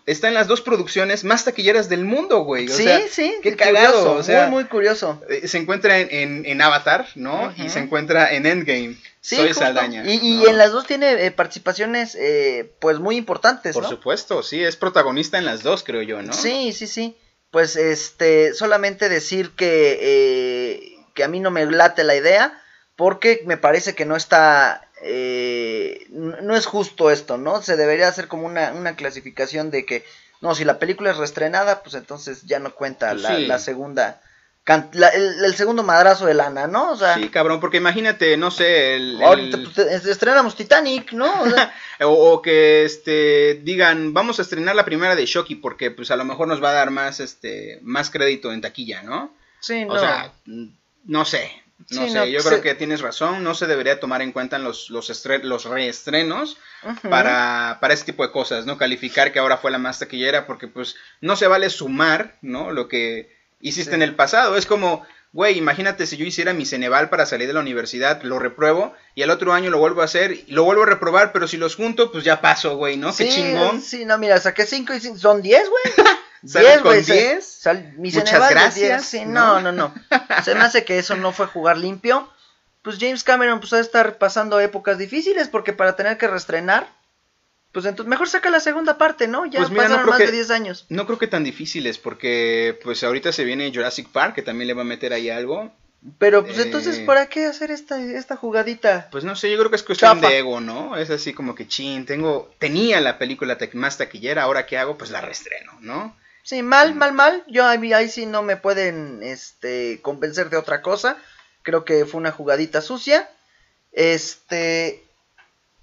está en las dos producciones más taquilleras del mundo, güey. O sí, sea, sí. qué cagado, curioso, o sea, muy, muy curioso. eh, se encuentra en, en- en Avatar, ¿no? Y se encuentra en Endgame. Sí, Soy justo. Saldaña. Y, y ¿no? en las dos tiene eh, participaciones, eh, pues, muy importantes, Por ¿no? supuesto, sí, es protagonista en las dos, creo yo, ¿no? Sí, sí, sí. Pues, este, solamente decir que, eh, que a mí no me late la idea, porque me parece que no está, eh, no es justo esto, ¿no? Se debería hacer como una, una clasificación de que, no, si la película es reestrenada, pues entonces ya no cuenta Pues la, sí. la segunda, la- el, el segundo madrazo de lana, ¿no? O sea, Sí, cabrón, porque imagínate, no sé, el, ahorita el- pues, estrenamos Titanic, ¿no? O sea, [LAUGHS] o, o que este digan, vamos a estrenar la primera de Shocky porque pues a lo mejor nos va a dar más este más crédito en taquilla, ¿no? sí, no. O sea, no sé, no Sí, sé, no, yo se- creo que tienes razón, no se debería tomar en cuenta en los los, estre- los reestrenos para para ese tipo de cosas, no calificar que ahora fue la más taquillera porque pues no se vale sumar, ¿no? Lo que hiciste Sí. en el pasado, es como Güey, imagínate si yo hiciera mi Ceneval para salir de la universidad, lo repruebo y el otro año lo vuelvo a hacer y lo vuelvo a reprobar, pero si los junto, pues ya paso, güey, ¿no? Qué chingón. Sí, no, mira, saqué 5 y 5. Son 10, güey. [LAUGHS] ¿Sales 10, con güey. se- 10? sal- mi Muchas gracias, 10, sí, ¿no? no, no, no. Se me hace que eso no fue jugar limpio. Pues James Cameron, pues, va a estar pasando épocas difíciles porque para tener que reestrenar, pues entonces mejor saca la segunda parte, ¿no? Ya Pues mira, pasaron más que- de 10 años. No creo que tan difíciles, porque pues ahorita se viene Jurassic Park, que también le va a meter ahí algo. Pero pues Eh. entonces, ¿para qué hacer esta, esta jugadita? Pues no sé, yo creo que es cuestión de ego, ¿no? Es así como que, chin, tengo, tenía la película más taquillera, ahora qué hago, pues la reestreno, ¿no? Sí, mal, mal, mal. Yo ahí, ahí sí no me pueden este, convencer de otra cosa. Creo que fue una jugadita sucia. Este.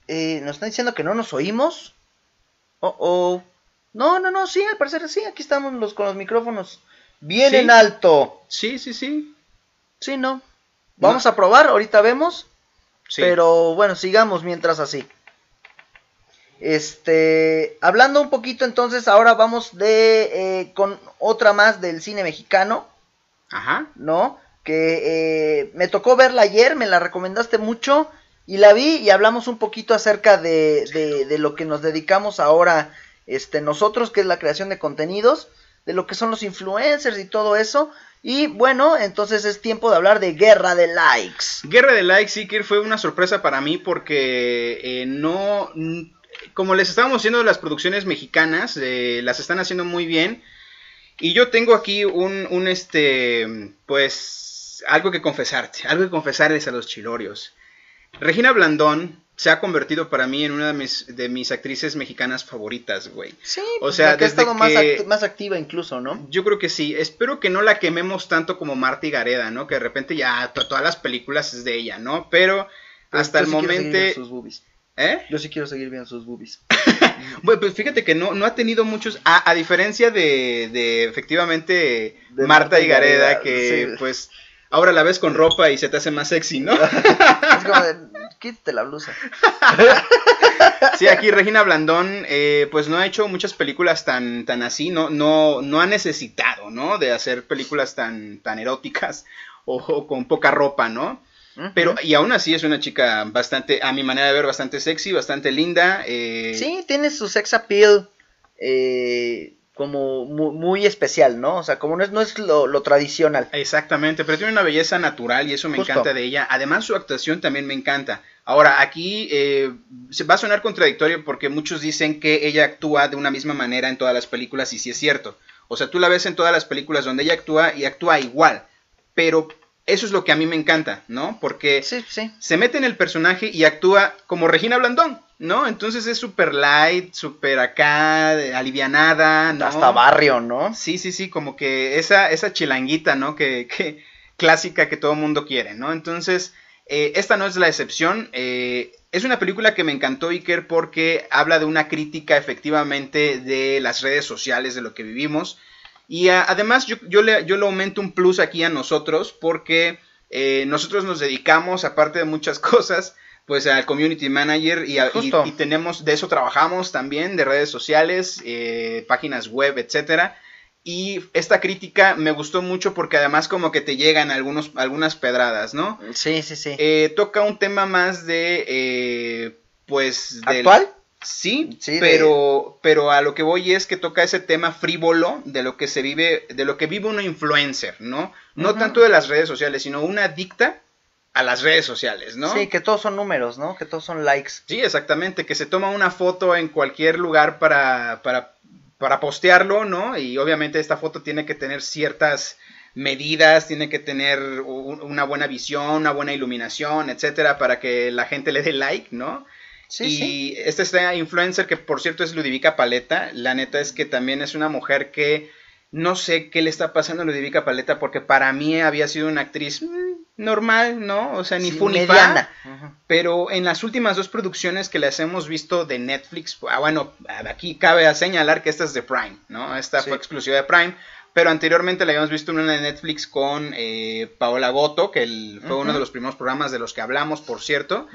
eh, nos están diciendo que no nos oímos. Oh, oh. No, no, no, sí, al parecer sí. Aquí estamos los, con los micrófonos bien Sí. en alto. Sí, sí, sí. Sí, no. Vamos a probar, ahorita vemos. sí. Pero bueno, sigamos mientras así. Este, hablando un poquito entonces, ahora vamos de eh, con otra más del cine mexicano, Ajá. ¿no? Que eh, me tocó verla ayer, me la recomendaste mucho y la vi y hablamos un poquito acerca de, de, de lo que nos dedicamos ahora, este, nosotros, que es la creación de contenidos, de lo que son los influencers y todo eso. Y bueno, entonces es tiempo de hablar de guerra de likes. Guerra de Likes Seeker fue una sorpresa para mí porque eh, no, como les estábamos diciendo, las producciones mexicanas eh, las están haciendo muy bien. Y yo tengo aquí un, un, este, pues, algo que confesarte, algo que confesarles a los chilorios. Regina Blandón se ha convertido para mí en una de mis, de mis actrices mexicanas favoritas, güey. Sí, O pues, sea, la que ha desde estado más, que- act- más activa incluso, ¿no? Yo creo que sí. Espero que no la quememos tanto como Marta y Gareda, ¿no? Que de repente ya to- todas las películas es de ella, ¿no? Pero hasta el momento... sus boobies. ¿Eh? Yo sí quiero seguir viendo sus boobies. [LAUGHS] Bueno, pues fíjate que no, no ha tenido muchos... A, a diferencia de, de efectivamente De Marta y Gareda, que sí. pues ahora la ves con ropa y se te hace más sexy, ¿no? [LAUGHS] Es como de, quítate la blusa. [LAUGHS] Sí, aquí Regina Blandón, eh, pues no ha hecho muchas películas tan, tan así, no, no, no ha necesitado, ¿no? De hacer películas tan, tan eróticas o, o con poca ropa, ¿no? Pero, y aún así es una chica bastante, a mi manera de ver, bastante sexy, bastante linda. Eh... Sí, tiene su sex appeal. Eh, como muy, especial, ¿no? O sea, como no es, no es lo, tradicional. Exactamente, pero tiene una belleza natural y eso me encanta de ella. Además, su actuación también me encanta. Ahora, aquí eh, se va a sonar contradictorio porque muchos dicen que ella actúa de una misma manera en todas las películas y sí es cierto. O sea, tú la ves en todas las películas donde ella actúa y actúa igual, pero eso es lo que a mí me encanta, ¿no? Porque se mete en el personaje y actúa como Regina Blandón. ¿no? Entonces es super light, super acá, alivianada, ¿no? Hasta barrio, ¿no? Sí, sí, sí, como que esa, esa chilanguita, ¿no? Que, que clásica que todo mundo quiere, ¿no? Entonces, eh, esta no es la excepción. Eh, es una película que me encantó, Iker, porque habla de una crítica efectivamente de las redes sociales, de lo que vivimos. Y además yo, yo, le, yo le aumento un plus aquí a nosotros porque eh, nosotros nos dedicamos, aparte de muchas [LAUGHS] cosas, pues al community manager y, y, tenemos, de eso trabajamos también, de redes sociales, eh, páginas web, etcétera. Y esta crítica me gustó mucho porque además como que te llegan algunos, algunas pedradas, ¿no? Sí, sí, sí. Eh, toca un tema más de, eh, pues... ¿Actual? Sí, sí pero, pero a lo que voy es que toca ese tema frívolo de lo que se vive, de lo que vive un influencer, ¿no? No tanto de las redes sociales, sino una adicta a las redes sociales, ¿no? Sí, que todos son números, ¿no? Que todos son likes. Sí, exactamente, que se toma una foto en cualquier lugar para, para, para postearlo, ¿no? Y obviamente esta foto tiene que tener ciertas medidas, tiene que tener una buena visión, una buena iluminación, etcétera, para que la gente le dé like, ¿no? Sí, y esta, esta influencer que por cierto es Ludivica Paleta, la neta es que también es una mujer que no sé qué le está pasando a Ludivica Paleta porque para mí había sido una actriz mm, normal, ¿no? O sea, ni sí, Pero en las últimas dos producciones que les hemos visto de Netflix, ah, bueno, aquí cabe señalar que esta es de Prime, ¿no? Esta fue exclusiva de Prime. Pero anteriormente la habíamos visto en una de Netflix con eh, Paola Goto, que fue uno de los primeros programas de los que hablamos, por cierto,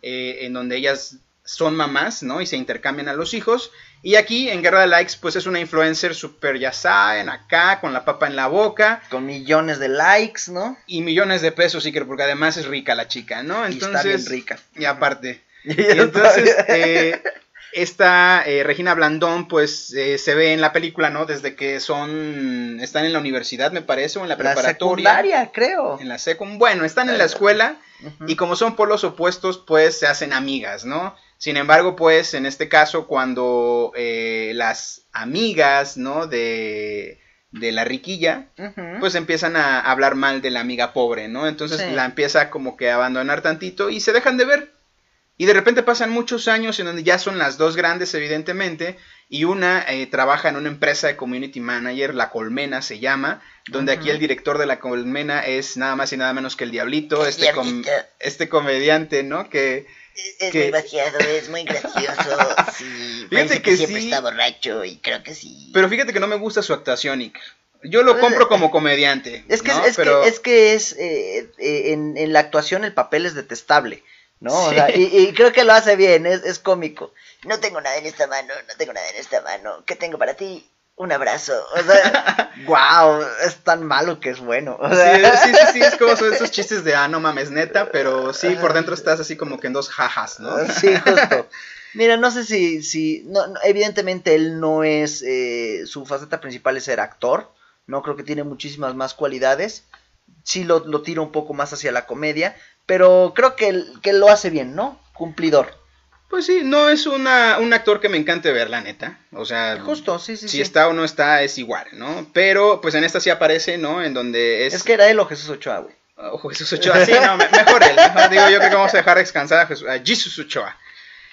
eh, en donde ellas son mamás, ¿no? Y se intercambian a los hijos. Y aquí en Guerra de Likes, pues es una influencer súper, ya saben, acá, con la papa en la boca. Con millones de likes, ¿no? Y millones de pesos, sí, porque además es rica la chica, ¿no? Entonces, y está bien rica. Y aparte. [LAUGHS] y entonces, eh, esta eh, Regina Blandón, pues eh, se ve en la película, ¿no? Desde que son, están en la universidad, me parece, o en la preparatoria. La secundaria, creo. En la secund, bueno, están en la escuela y como son polos opuestos, pues se hacen amigas, ¿no? Sin embargo, pues en este caso, cuando eh, las amigas, ¿no? De, de la riquilla, pues empiezan a hablar mal de la amiga pobre, ¿no? Entonces la empieza como que a abandonar tantito y se dejan de ver. Y de repente pasan muchos años en donde ya son las dos grandes, evidentemente, y una eh, trabaja en una empresa de community manager, La Colmena se llama, donde aquí el director de La Colmena es nada más y nada menos que el Diablito, este, este comediante, ¿no? Que es muy vaciado, es muy gracioso. [LAUGHS] Sí, fíjate que, siempre está borracho y creo que sí. Pero fíjate que no me gusta su actuación, Nick. Yo lo compro como comediante. Es que, es, que es que es eh, eh, en, en, la actuación el papel es detestable, ¿no? O sea, y, y, creo que lo hace bien, es, es cómico. No tengo nada en esta mano, no tengo nada en esta mano. ¿Qué tengo para ti? un abrazo. O sea, [LAUGHS] wow, es tan malo que es bueno. sí, sí, sí, es como esos chistes de, ah, no mames, neta, pero sí, por dentro estás así como que en dos jajas, ¿no? [LAUGHS] Sí, justo. [LAUGHS] Mira, no sé si, si no, evidentemente él no es, eh, su faceta principal es ser actor, no creo que tiene muchísimas más cualidades, sí lo, lo tira un poco más hacia la comedia, pero creo que, que lo hace bien, ¿no? Cumplidor. Pues sí, no es una, un actor que me encante ver, la neta. O sea, justo, sí, sí. Si está o no está, es igual, ¿no? Pero, pues en esta sí aparece, ¿no? En donde es. Es que era él o Jesús Ochoa, güey. O Jesús Ochoa, sí, no, mejor él. digo, yo creo que vamos a dejar descansar a, Jesús, Ochoa.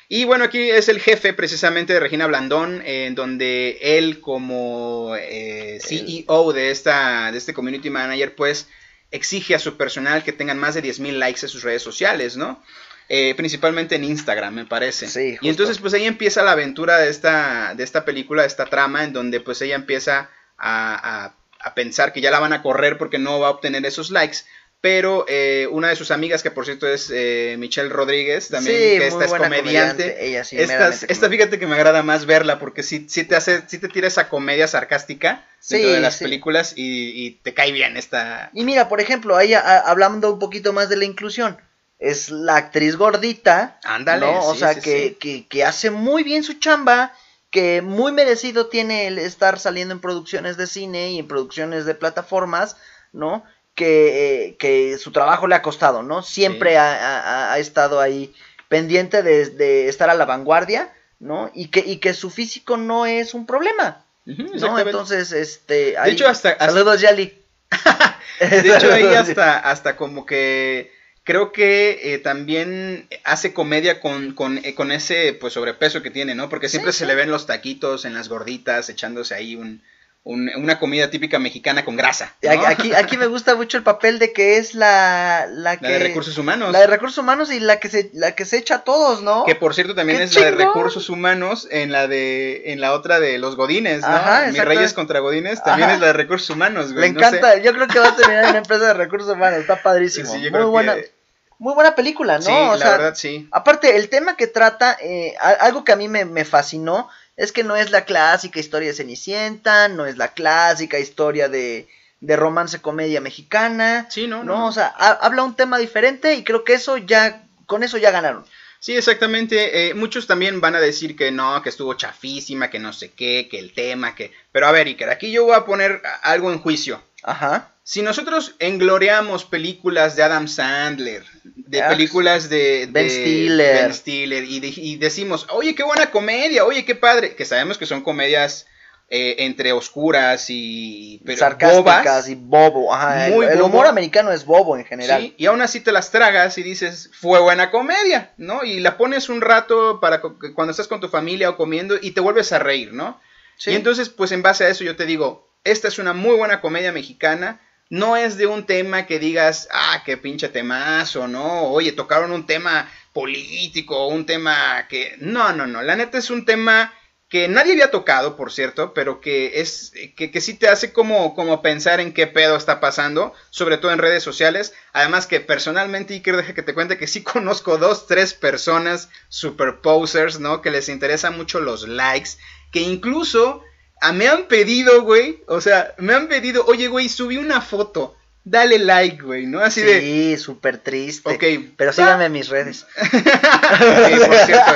Y bueno, aquí es el jefe precisamente de Regina Blandón, en donde él como eh, CEO de, esta, de este community manager, pues exige a su personal que tengan más de 10.000 likes en sus redes sociales, ¿no? Eh, principalmente en Instagram, me parece. Sí, y entonces pues ahí empieza la aventura de esta, de esta película, de esta trama, en donde pues ella empieza a, a, pensar que ya la van a correr porque no va a obtener esos likes, pero eh, una de sus amigas, que por cierto es eh, Michelle Rodríguez, también, Sí, que esta es comediante. comediante, ella sí, Esta- esta fíjate que me agrada más verla porque sí, sí te hace, sí te tira esa comedia sarcástica dentro de las películas y, y te cae bien esta. Y mira, por ejemplo, ahí a- hablando un poquito más de la inclusión, es la actriz gordita, Ándale, ¿no? O sea, que. Que, que hace muy bien su chamba, que muy merecido tiene el estar saliendo en producciones de cine y en producciones de plataformas, ¿no? Que, eh, que su trabajo le ha costado, ¿no? Siempre Sí. ha, ha- ha estado ahí pendiente de, de estar a la vanguardia, ¿no? Y que, y que su físico no es un problema, ¿no? Entonces, este... ahí- hecho, hasta- hasta- Saludos, Yali. [LAUGHS] De hecho, ahí hasta, hasta como que creo que eh, también hace comedia con, con, eh, con ese pues sobrepeso que tiene, ¿no? Porque siempre Sí, se sí. le ven los taquitos en las gorditas, echándose ahí un, un- una comida típica mexicana con grasa. ¿no? Aquí, aquí me gusta mucho el papel de que es la, la que La de recursos humanos. la de recursos humanos y la que se la que se echa a todos, ¿no? Que por cierto también ¡Qué es la de recursos humanos en la de en la otra de los Godines, ¿no? Ajá, Mis. Reyes contra Godines también Ajá. es la de recursos humanos, güey. Le no sé. encanta, yo creo que va a terminar en una empresa de recursos humanos, está padrísimo. Sí, yo muy buena, que- muy buena película, ¿no? Sí, o la sea, verdad sí. aparte el tema que trata, eh, algo que a mí me, me fascinó es que no es la clásica historia de Cenicienta, no es la clásica historia de de romance comedia mexicana, Sí, no, no, no. o sea, ha- habla un tema diferente y creo que eso ya con eso ya ganaron. Sí, exactamente. Eh, muchos también van a decir que no, que estuvo chafísima, que no sé qué, que el tema, que... Pero a ver, Iker, aquí yo voy a poner algo en juicio. Ajá. Si nosotros engloreamos películas de Adam Sandler, de Ah, películas de, de Ben Stiller. Ben Stiller, y, de- y decimos, oye, qué buena comedia, oye, qué padre, que sabemos que son comedias eh, entre oscuras y pero sarcásticas bobas, y bobo. Ajá, el- Muy el, bobo. humor americano es bobo en general. Sí, y aún así te las tragas y dices, fue buena comedia, ¿no? Y la pones un rato para cu- cuando estás con tu familia o comiendo y te vuelves a reír, ¿no? Sí. Y entonces, pues en base a eso yo te digo, esta es una muy buena comedia mexicana, no es de un tema que digas, ah, qué pinche temazo, ¿no? Oye, tocaron un tema político, un tema que... No, no, no, la neta es un tema que nadie había tocado, por cierto, pero que es que, que sí te hace como, como pensar en qué pedo está pasando, sobre todo en redes sociales. Además que personalmente, Iker, deja que te cuente que sí [LAUGHS] conozco dos, tres personas super posers, ¿no? Que les interesan mucho los likes, que incluso ah, me han pedido, güey, o sea, me han pedido, oye, güey, subí una foto, dale like, güey, ¿no? Así de... Sí, súper triste. Ok. Pero síganme en mis redes. [LAUGHS] Sí, por cierto.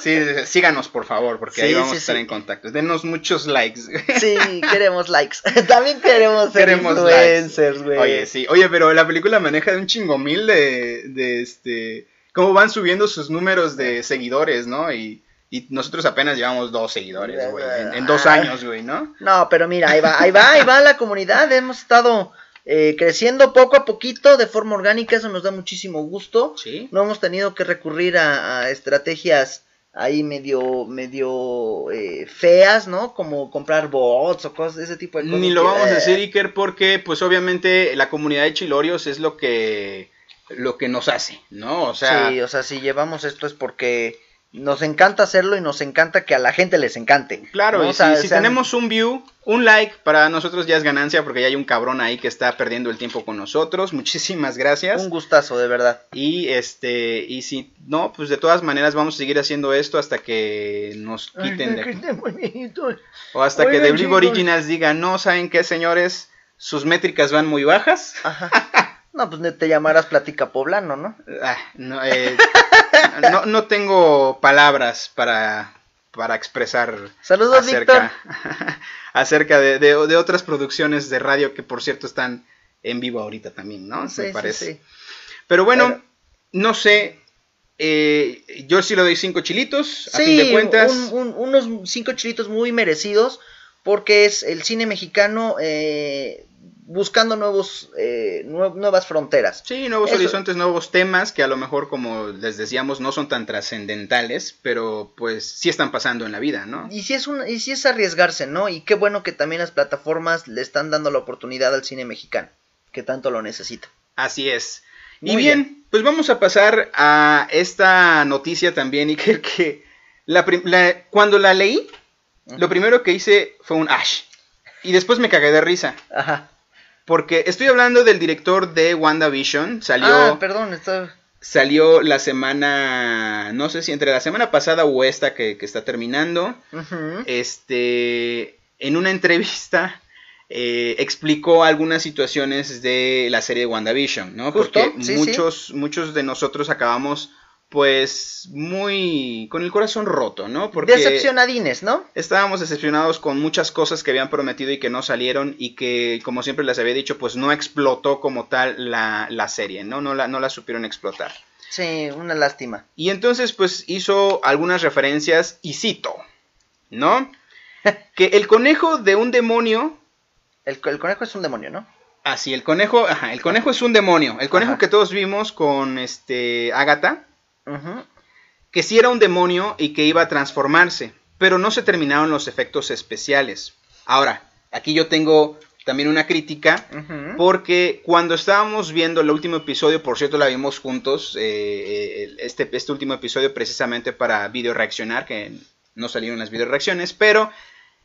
Sí, síganos por favor, porque ahí Sí, vamos sí, a estar sí. en contacto. Denos muchos likes. Sí, queremos likes. [LAUGHS] También queremos ser Queremos influencers, güey. Oye, sí. Oye, pero la película maneja de un chingomil de, de este... Cómo van subiendo sus números de seguidores, ¿no? Y, y nosotros apenas llevamos dos seguidores, güey. En, en dos años, güey, ¿no? No, pero mira, ahí va, ahí va, ahí va la comunidad. [LAUGHS] Hemos estado eh, creciendo poco a poquito de forma orgánica, eso nos da muchísimo gusto. Sí. No hemos tenido que recurrir a, a estrategias ahí medio, medio eh, feas, ¿no? Como comprar bots o cosas de ese tipo de cosas. Ni lo que, vamos a eh, decir, Iker, porque pues obviamente la comunidad de Chilorios es lo que lo que nos hace, ¿no? O sea, sí, o sea, si llevamos esto es porque nos encanta hacerlo y nos encanta que a la gente les encante. Claro, ¿no? y O sea, si, si sean- tenemos un view, un like, para nosotros ya es ganancia porque ya hay un cabrón ahí que está perdiendo el tiempo con nosotros. [LAUGHS] Muchísimas gracias. un gustazo, de verdad. Y este, y si no, pues de todas maneras vamos a seguir haciendo esto hasta que nos quiten de aquí. O hasta que The Blue. Originals diga, no, ¿saben qué, señores? Sus métricas van muy bajas. Ajá. [LAUGHS] No, pues te llamarás Platica Poblano, ¿no? Ah, no, eh, no, no tengo palabras para, para expresar Saludos, acerca, [LAUGHS] acerca de, de- de otras producciones de radio que por cierto están en vivo ahorita también, ¿no? Sí, Me sí, parece. sí. Pero bueno, Pero- no sé, eh, yo sí le doy cinco chilitos, a Sí, fin de cuentas. un- un- unos cinco chilitos muy merecidos porque es el cine mexicano eh, buscando nuevos eh, nue- nuevas fronteras. Sí, nuevos Eso. horizontes, nuevos temas que a lo mejor, como les decíamos, no son tan trascendentales, pero pues sí están pasando en la vida, ¿no? Y si es un, y si es arriesgarse, ¿no? Y qué bueno que también las plataformas le están dando la oportunidad al cine mexicano, que tanto lo necesita. Así es. y Muy bien, pues vamos a pasar a esta noticia también, y [LAUGHS] que, la la- cuando la leí, lo primero que hice fue un ash. Y después me cagué de risa. Ajá. Porque estoy hablando del director de WandaVision. Salió. Ah, perdón, está... Salió la semana. No sé si entre la semana pasada o esta que, que está terminando. Este. En una entrevista. eh, explicó algunas situaciones de la serie de WandaVision, ¿no? Justo, Porque sí, muchos, muchos de nosotros acabamos, pues, muy. con el corazón roto, ¿no? Porque Decepcionadines, ¿no? estábamos decepcionados con muchas cosas que habían prometido y que no salieron y que, como siempre les había dicho, pues no explotó como tal la, la serie, ¿no? No la, no la supieron explotar. Sí, una lástima. Y entonces, pues hizo algunas referencias y cito, ¿no? [LAUGHS] que el conejo de un demonio. El, el conejo es un demonio, ¿no? Ah, sí, el conejo. Ajá, el conejo es un demonio. El conejo Ajá. que todos vimos con este. Agatha. Que sí era un demonio y que iba a transformarse. Pero no se terminaron los efectos especiales. Ahora, aquí yo tengo también una crítica. Porque cuando estábamos viendo el último episodio, por cierto, la vimos juntos, eh, eh, este, este último episodio precisamente para video reaccionar, que no salieron las video reacciones, pero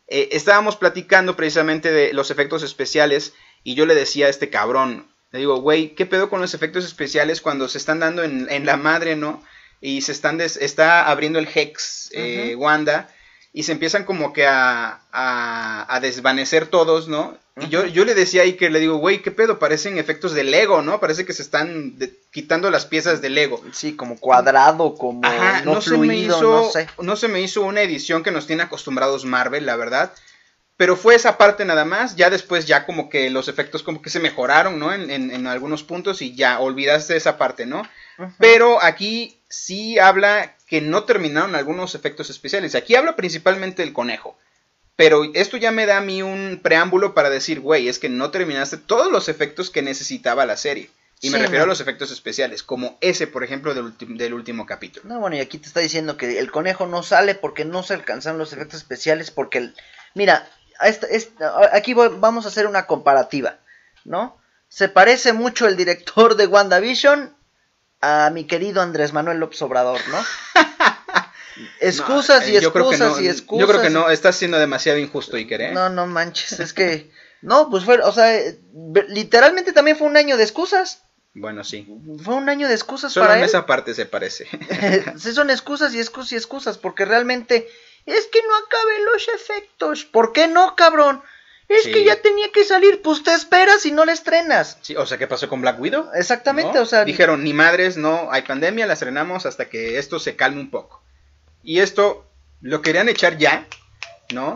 eh, estábamos platicando precisamente de los efectos especiales y yo le decía a este cabrón, le digo, güey, ¿qué pedo con los efectos especiales cuando se están dando en, en la madre, no? Y se están des- está abriendo el Hex, eh. Wanda, y se empiezan como que a, a, a desvanecer todos, ¿no? Y yo, yo le decía ahí que le digo, güey, ¿qué pedo? Parecen efectos de Lego, ¿no? Parece que se están de- quitando las piezas de Lego. Sí, como cuadrado, como Ajá, no, no, se me fluido, hizo, no sé. no se me hizo una edición que nos tiene acostumbrados Marvel, la verdad. Pero fue esa parte nada más. Ya después, ya como que los efectos como que se mejoraron, ¿no? En, en- en algunos puntos y ya olvidaste esa parte, ¿no? Pero aquí sí habla que no terminaron algunos efectos especiales. Aquí habla principalmente del conejo. Pero esto ya me da a mí un preámbulo para decir, güey, es que no terminaste todos los efectos que necesitaba la serie. Y me refiero no. a los efectos especiales, como ese, por ejemplo, del, del último capítulo. No, bueno, y aquí te está diciendo que el conejo no sale porque no se alcanzaron los efectos especiales, porque, el... mira, esta- esta- aquí voy- vamos a hacer una comparativa, ¿no? Se parece mucho el director de WandaVision a mi querido Andrés Manuel López Obrador, ¿no? [LAUGHS] excusas No, y eh, que excusas no, y excusas. Yo creo que no, estás siendo demasiado injusto, Iker, ¿eh? No, no manches, es que... No, pues fue, o sea, eh, literalmente también fue un año de excusas. Bueno, sí. Fue un año de excusas Solo para en él. esa parte se parece. [LAUGHS] Sí, son excusas y excusas y excusas, porque realmente es que no acabe los efectos. ¿Por qué no, cabrón? Es Sí. que ya tenía que salir, pues te esperas y no la estrenas. Sí, o sea, ¿qué pasó con Black Widow? Exactamente, ¿No? o sea, Dijeron, ni madres, no, hay pandemia, la estrenamos hasta que esto se calme un poco. Y esto lo querían echar ya, ¿no?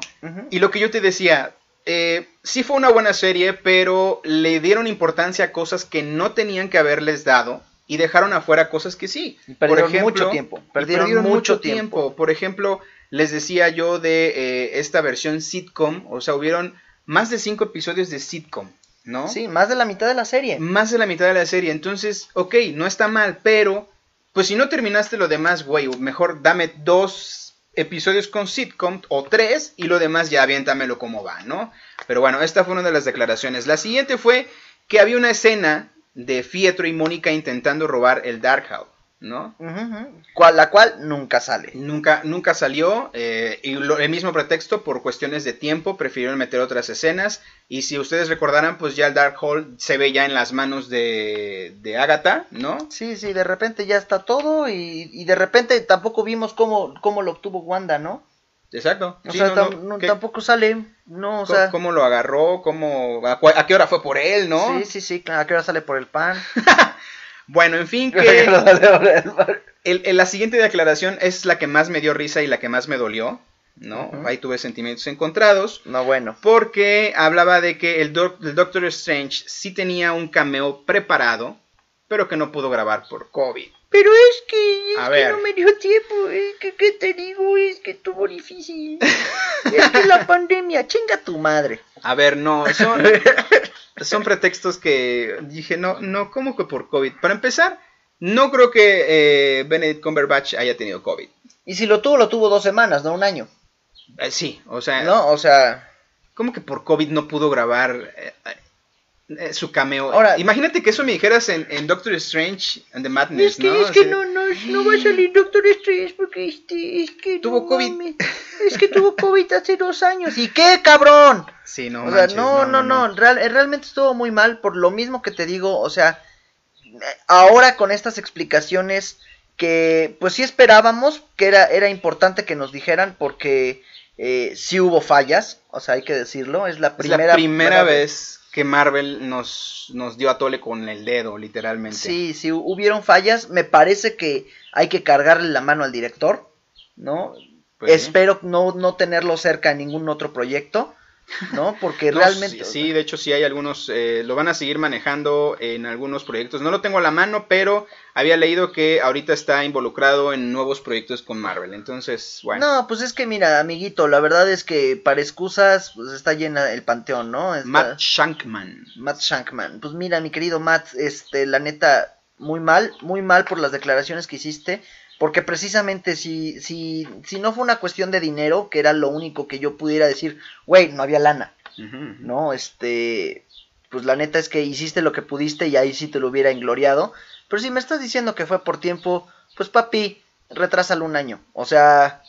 Y lo que yo te decía, eh, sí fue una buena serie, pero le dieron importancia a cosas que no tenían que haberles dado y dejaron afuera cosas que sí. Y perdieron mucho tiempo, y perdieron mucho tiempo. Por ejemplo, les decía yo de eh, esta versión sitcom, o sea, hubieron más de cinco episodios de sitcom, ¿no? Sí, más de la mitad de la serie. Más de la mitad de la serie. Entonces, ok, no está mal, pero pues si no terminaste lo demás, güey, mejor dame dos episodios con sitcom o tres y lo demás ya aviéntamelo como va, ¿no? Pero bueno, esta fue una de las declaraciones. La siguiente fue que había una escena de Fietro y Mónica intentando robar el Darkhold, ¿no? Cual- la cual nunca sale. Nunca, nunca salió eh, y lo- el mismo pretexto por cuestiones de tiempo prefirieron meter otras escenas y si ustedes recordarán pues ya el Darkhold se ve ya en las manos de, de Agatha, ¿no? Sí, sí, de repente ya está todo y, y de repente tampoco vimos cómo, cómo lo obtuvo Wanda, ¿no? Exacto. O Sí, sea, no, tam- no, no, ¿qué- tampoco sale, no, o cómo, sea... cómo lo agarró? ¿Cómo, a, a qué hora fue por él, no? Sí, sí, sí, ¿a qué hora sale por el pan? [LAUGHS] Bueno, en fin, ¿A qué hora que el la siguiente declaración es la que más me dio risa y la que más me dolió, ¿no? Ahí tuve sentimientos encontrados. No, bueno. Porque hablaba de que el, doc- el Doctor Strange sí tenía un cameo preparado, pero que no pudo grabar por COVID. Pero es que, es A que ver. no me dio tiempo, es que, ¿qué te digo? Es que estuvo difícil. [LAUGHS] es que la pandemia, chinga tu madre. A ver, no, son, [LAUGHS] son pretextos que dije, no, no, ¿cómo que por COVID? Para empezar, no creo que eh, Benedict Cumberbatch haya tenido COVID. Y si lo tuvo, lo tuvo dos semanas, no un año. Eh, sí, o sea, ¿No? O sea, ¿cómo que por COVID no pudo grabar eh, su cameo? Ahora- Imagínate que eso me dijeras en, en Doctor Strange and the Madness, es que, ¿no? es que de- no, no, no va a salir Doctor Strange porque este, es que Tuvo no COVID. mames, es que tuvo COVID hace dos años. ¿Y qué, cabrón? Sí, no. o sea, manches, no, no, no, real- eh, realmente estuvo muy mal por lo mismo que te digo, o sea, ahora con estas explicaciones que pues sí esperábamos que era, era importante que nos dijeran porque eh, sí hubo fallas, o sea, hay que decirlo, es la Es primera, la primera vez que Marvel nos, nos dio a tole con el dedo, literalmente. Sí, sí, hubieron fallas, me parece que hay que cargarle la mano al director, ¿no? Pues. Espero no, no tenerlo cerca en ningún otro proyecto, ¿no? Porque No, realmente... sí, sí, de hecho sí hay algunos, eh, lo van a seguir manejando en algunos proyectos. No lo tengo a la mano, pero había leído que ahorita está involucrado en nuevos proyectos con Marvel. Entonces, bueno. No, pues es que mira, amiguito, la verdad es que para excusas pues está llena el panteón, ¿no? Está- Matt Shankman. Matt Shankman. Pues mira, mi querido Matt, este, la neta, muy mal, muy mal por las declaraciones que hiciste, porque precisamente si, si, si no fue una cuestión de dinero, que era lo único que yo pudiera decir, güey, no había lana. ¿no? Este, pues la neta es que hiciste lo que pudiste y ahí sí te lo hubiera engloriado, pero si me estás diciendo que fue por tiempo, pues papi, retrásalo un año, o sea...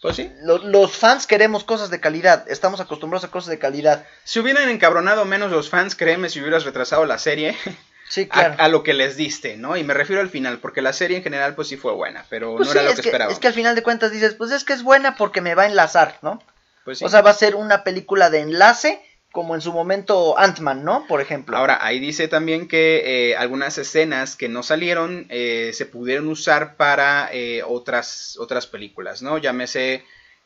Pues sí. Lo- los fans queremos cosas de calidad, estamos acostumbrados a cosas de calidad. Si hubieran encabronado menos los fans, créeme, si hubieras retrasado la serie [LAUGHS] Sí, a, claro. a lo que les diste, ¿no? Y me refiero al final, porque la serie en general, pues sí fue buena, pero Pues no sí, era lo es que, que, esperaba. es que al final de cuentas dices, pues es que es buena porque me va a enlazar, ¿no? Pues sí. O sea, va a ser una película de enlace, como en su momento Ant-Man, ¿no? Por ejemplo. Ahora, ahí dice también que eh, algunas escenas que no salieron eh, se pudieron usar para eh, otras, otras películas, ¿no? Llámese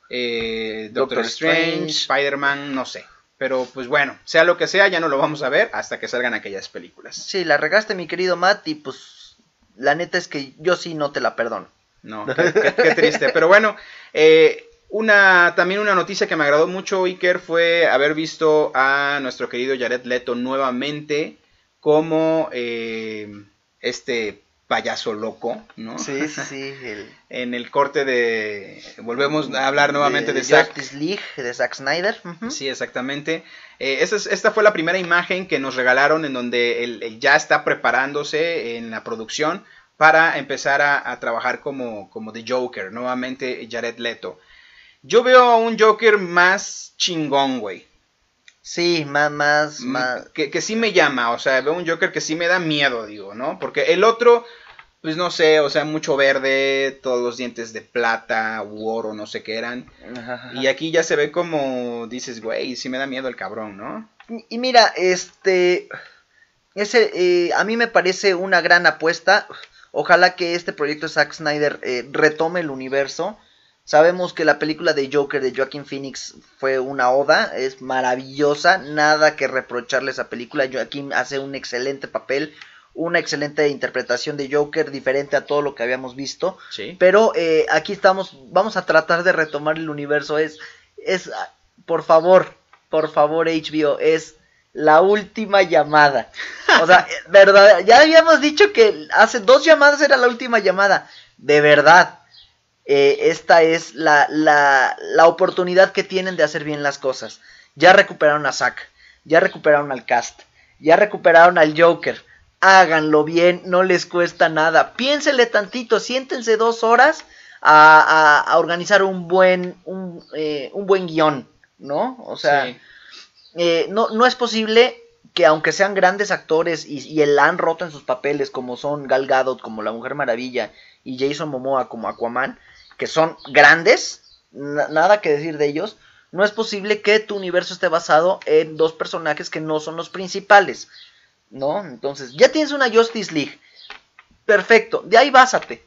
eh, Doctor, Doctor Strange, Strange. Spider-Man, no sé. Pero pues bueno, sea lo que sea, ya no lo vamos a ver hasta que salgan aquellas películas. Sí, la regaste, mi querido Matt, y pues la neta es que yo sí no te la perdono. No, qué, qué- qué triste. Pero bueno, eh, una, también una noticia que me agradó mucho, Iker, fue haber visto a nuestro querido Jared Leto nuevamente como eh, este payaso loco, ¿no? Sí, sí, sí. [LAUGHS] el- En el corte de... Volvemos a hablar nuevamente de, de Zack. Justice League, de Zack Snyder. Sí, exactamente. Eh, esta, es- esta fue la primera imagen que nos regalaron en donde él, él ya está preparándose en la producción para empezar a, a trabajar como, como The Joker, nuevamente Jared Leto. Yo veo a un Joker más chingón, güey. Sí, más, más, Mm, más. Que, que sí me llama, o sea, veo un Joker que sí me da miedo, digo, ¿no? Porque el otro, pues no sé, o sea, mucho verde, todos los dientes de plata u oro, no sé qué eran. Ajá, ajá. Y aquí ya se ve como dices, güey, sí me da miedo el cabrón, ¿no? Y mira, este. Ese, eh, a mí me parece una gran apuesta. Ojalá que este proyecto de Zack Snyder eh, retome el universo. Sabemos que la película de Joker de Joaquin Phoenix fue una oda, es maravillosa, nada que reprocharle a esa película. Joaquin hace un excelente papel, una excelente interpretación de Joker, diferente a todo lo que habíamos visto. Sí. Pero eh, aquí estamos, vamos a tratar de retomar el universo. Es, es, por favor, por favor, HBO, es la última llamada. O sea, [LAUGHS] eh, verdad, ya habíamos dicho que hace dos llamadas era la última llamada. De verdad, eh, esta es la, la, la oportunidad que tienen de hacer bien las cosas. Ya recuperaron a Zack, ya recuperaron al cast, ya recuperaron al Joker. Háganlo bien, no les cuesta nada. Piénsenle tantito, siéntense dos horas a, a- a organizar un buen, un, eh, un buen guion, ¿no? O sea, Sí. eh, no, no es posible que aunque sean grandes actores y, y el han roto en sus papeles, como son Gal Gadot como la Mujer Maravilla y Jason Momoa como Aquaman, que son grandes, na- nada que decir de ellos, no es posible que tu universo esté basado en dos personajes que no son los principales, ¿no? Entonces, ya tienes una Justice League, perfecto, de ahí básate,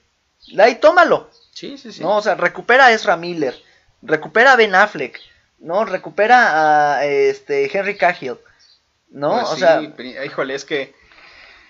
de ahí tómalo, Sí, sí, sí. ¿no? O sea, recupera a Ezra Miller, recupera a Ben Affleck, ¿no? Recupera a este Henry Cahill, ¿no? Pues o sí, sea, híjole, es que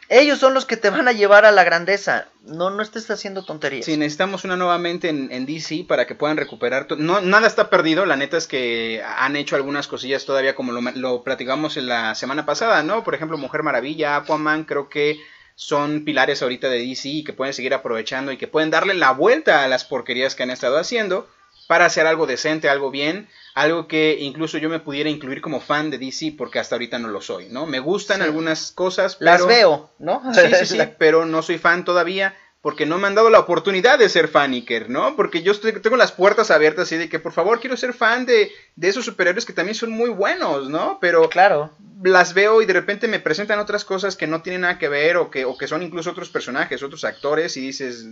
ellos son los que te van a llevar a la grandeza. No, no estés haciendo tonterías. si necesitamos una nuevamente en, en DC para que puedan recuperar. No, nada está perdido, la neta es que han hecho algunas cosillas todavía como lo, lo platicamos en la semana pasada, ¿no? Por ejemplo, Mujer Maravilla, Aquaman, creo que son pilares ahorita de DC y que pueden seguir aprovechando y que pueden darle la vuelta a las porquerías que han estado haciendo para hacer algo decente, algo bien, algo que incluso yo me pudiera incluir como fan de DC porque hasta ahorita no lo soy, ¿no? Me gustan Sí. algunas cosas, Las pero- veo, ¿no? Sí, sí, [LAUGHS] sí, pero no soy fan todavía. Porque no me han dado la oportunidad de ser fan Iker, ¿no? Porque yo estoy, tengo las puertas abiertas así de que por favor quiero ser fan de, de esos superhéroes que también son muy buenos, ¿no? Pero Claro. las veo y de repente me presentan otras cosas que no tienen nada que ver o que, o que son incluso otros personajes, otros actores y dices,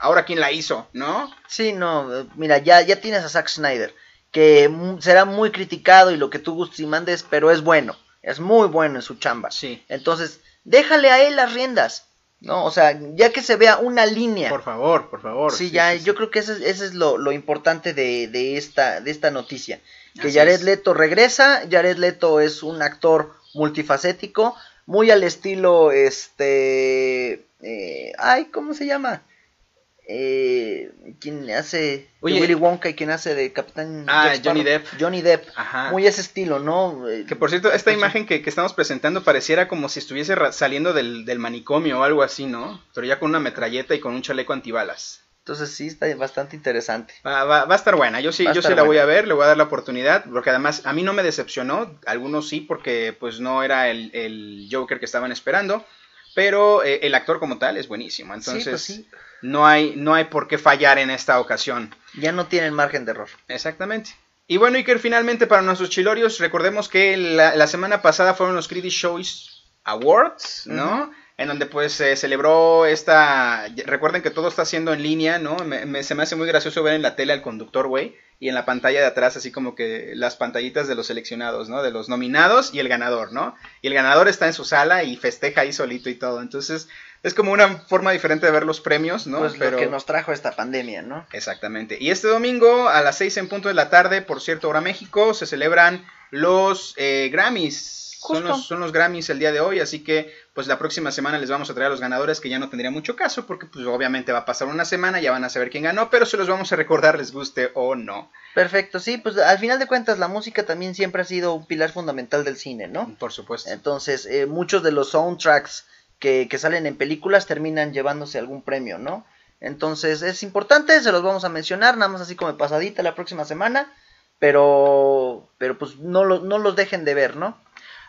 ahora quién la hizo, ¿no? Sí, no, mira, ya, ya tienes a Zack Snyder, que será muy criticado y lo que tú gustes y mandes, pero es bueno, es muy bueno en su chamba. Sí. Entonces, déjale a él las riendas, ¿no? O sea, ya que se vea una línea. Por favor, por favor. sí, ya, sí, sí. yo creo que ese, es- ese es lo, lo importante de, de esta, de esta noticia. Que Así Jared es. Leto regresa, Jared Leto es un actor multifacético, muy al estilo, este, eh, ay, ¿cómo se llama? Eh, quien hace Oye. Willy Wonka y quien hace de Capitán Ah. Johnny Depp. Johnny Depp, Ajá. muy ese estilo, ¿no? Eh, Que por cierto, esta pues, imagen que, que estamos presentando pareciera como si estuviese saliendo del, del manicomio o algo así, ¿no? Pero ya con una metralleta y con un chaleco antibalas. Entonces sí, está bastante interesante. Va, va- va a estar buena, yo sí, Va yo sí la voy a ver, le voy a dar la oportunidad, porque además a mí no me decepcionó, algunos sí, porque pues no era el, el Joker que estaban esperando, pero eh, el actor como tal es buenísimo, entonces sí, pues sí, no, hay, no hay por qué fallar en esta ocasión. ya no tienen margen de error. Exactamente. Y bueno, Iker, finalmente para nuestros chilorios, recordemos que la, la semana pasada fueron los Critics Choice Awards, ¿no? En donde pues se celebró esta... Recuerden que todo está haciendo en línea, ¿no? Me- me- se me hace muy gracioso ver en la tele al conductor, güey. Y en la pantalla de atrás así como que las pantallitas de los seleccionados, ¿no? De los nominados y el ganador, ¿no? Y el ganador está en su sala y festeja ahí solito y todo. Entonces es como una forma diferente de ver los premios, ¿no? Pues lo que nos trajo esta pandemia, ¿no? Exactamente. Y este domingo a las 6 en punto de la tarde, por cierto, hora México, se celebran los eh, Grammys. Son Justo. los, son los Grammys el día de hoy, así que pues la próxima semana les vamos a traer a los ganadores que ya no tendría mucho caso porque pues obviamente va a pasar una semana, ya van a saber quién ganó, pero se los vamos a recordar les guste o no. Perfecto, sí, pues al final de cuentas la música también siempre ha sido un pilar fundamental del cine, ¿no? Por supuesto. Entonces, eh, muchos de los soundtracks que, que salen en películas terminan llevándose algún premio, ¿no? Entonces, es importante, se los vamos a mencionar, nada más así como pasadita la próxima semana, pero, pero pues no, lo- no los dejen de ver, ¿no?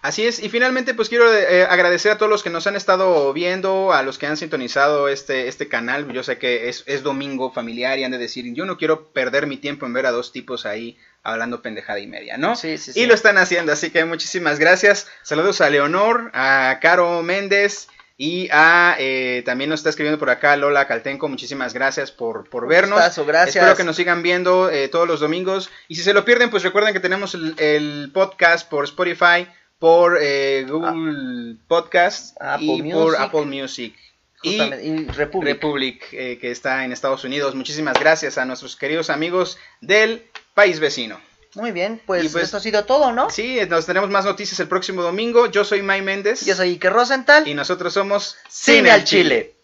Así es, y finalmente pues quiero eh, agradecer a todos los que nos han estado viendo, a los que han sintonizado este, este canal, yo sé que es, es domingo familiar y han de decir, yo no quiero perder mi tiempo en ver a dos tipos ahí hablando pendejada y media, ¿no? Sí, sí, Y sí. lo están haciendo, así que muchísimas gracias. Saludos a Leonor, a Caro Méndez y a eh, también nos está escribiendo por acá Lola Caltenco. Muchísimas gracias por, por Un vernos. gustazo, gracias. Espero que nos sigan viendo eh, todos los domingos. Y si se lo pierden, pues recuerden que tenemos el, el podcast por Spotify, por eh, Google Podcast Apple y por. Apple Music. Justamente, y Republic. Republic, eh, que está en Estados Unidos. Muchísimas gracias a nuestros queridos amigos del país vecino. Muy bien, pues, pues- esto ha sido todo, ¿no? Sí, nos tenemos más noticias el próximo domingo. Yo soy May Méndez. Yo soy Iker Rosenthal. Y nosotros somos Cine al Chile.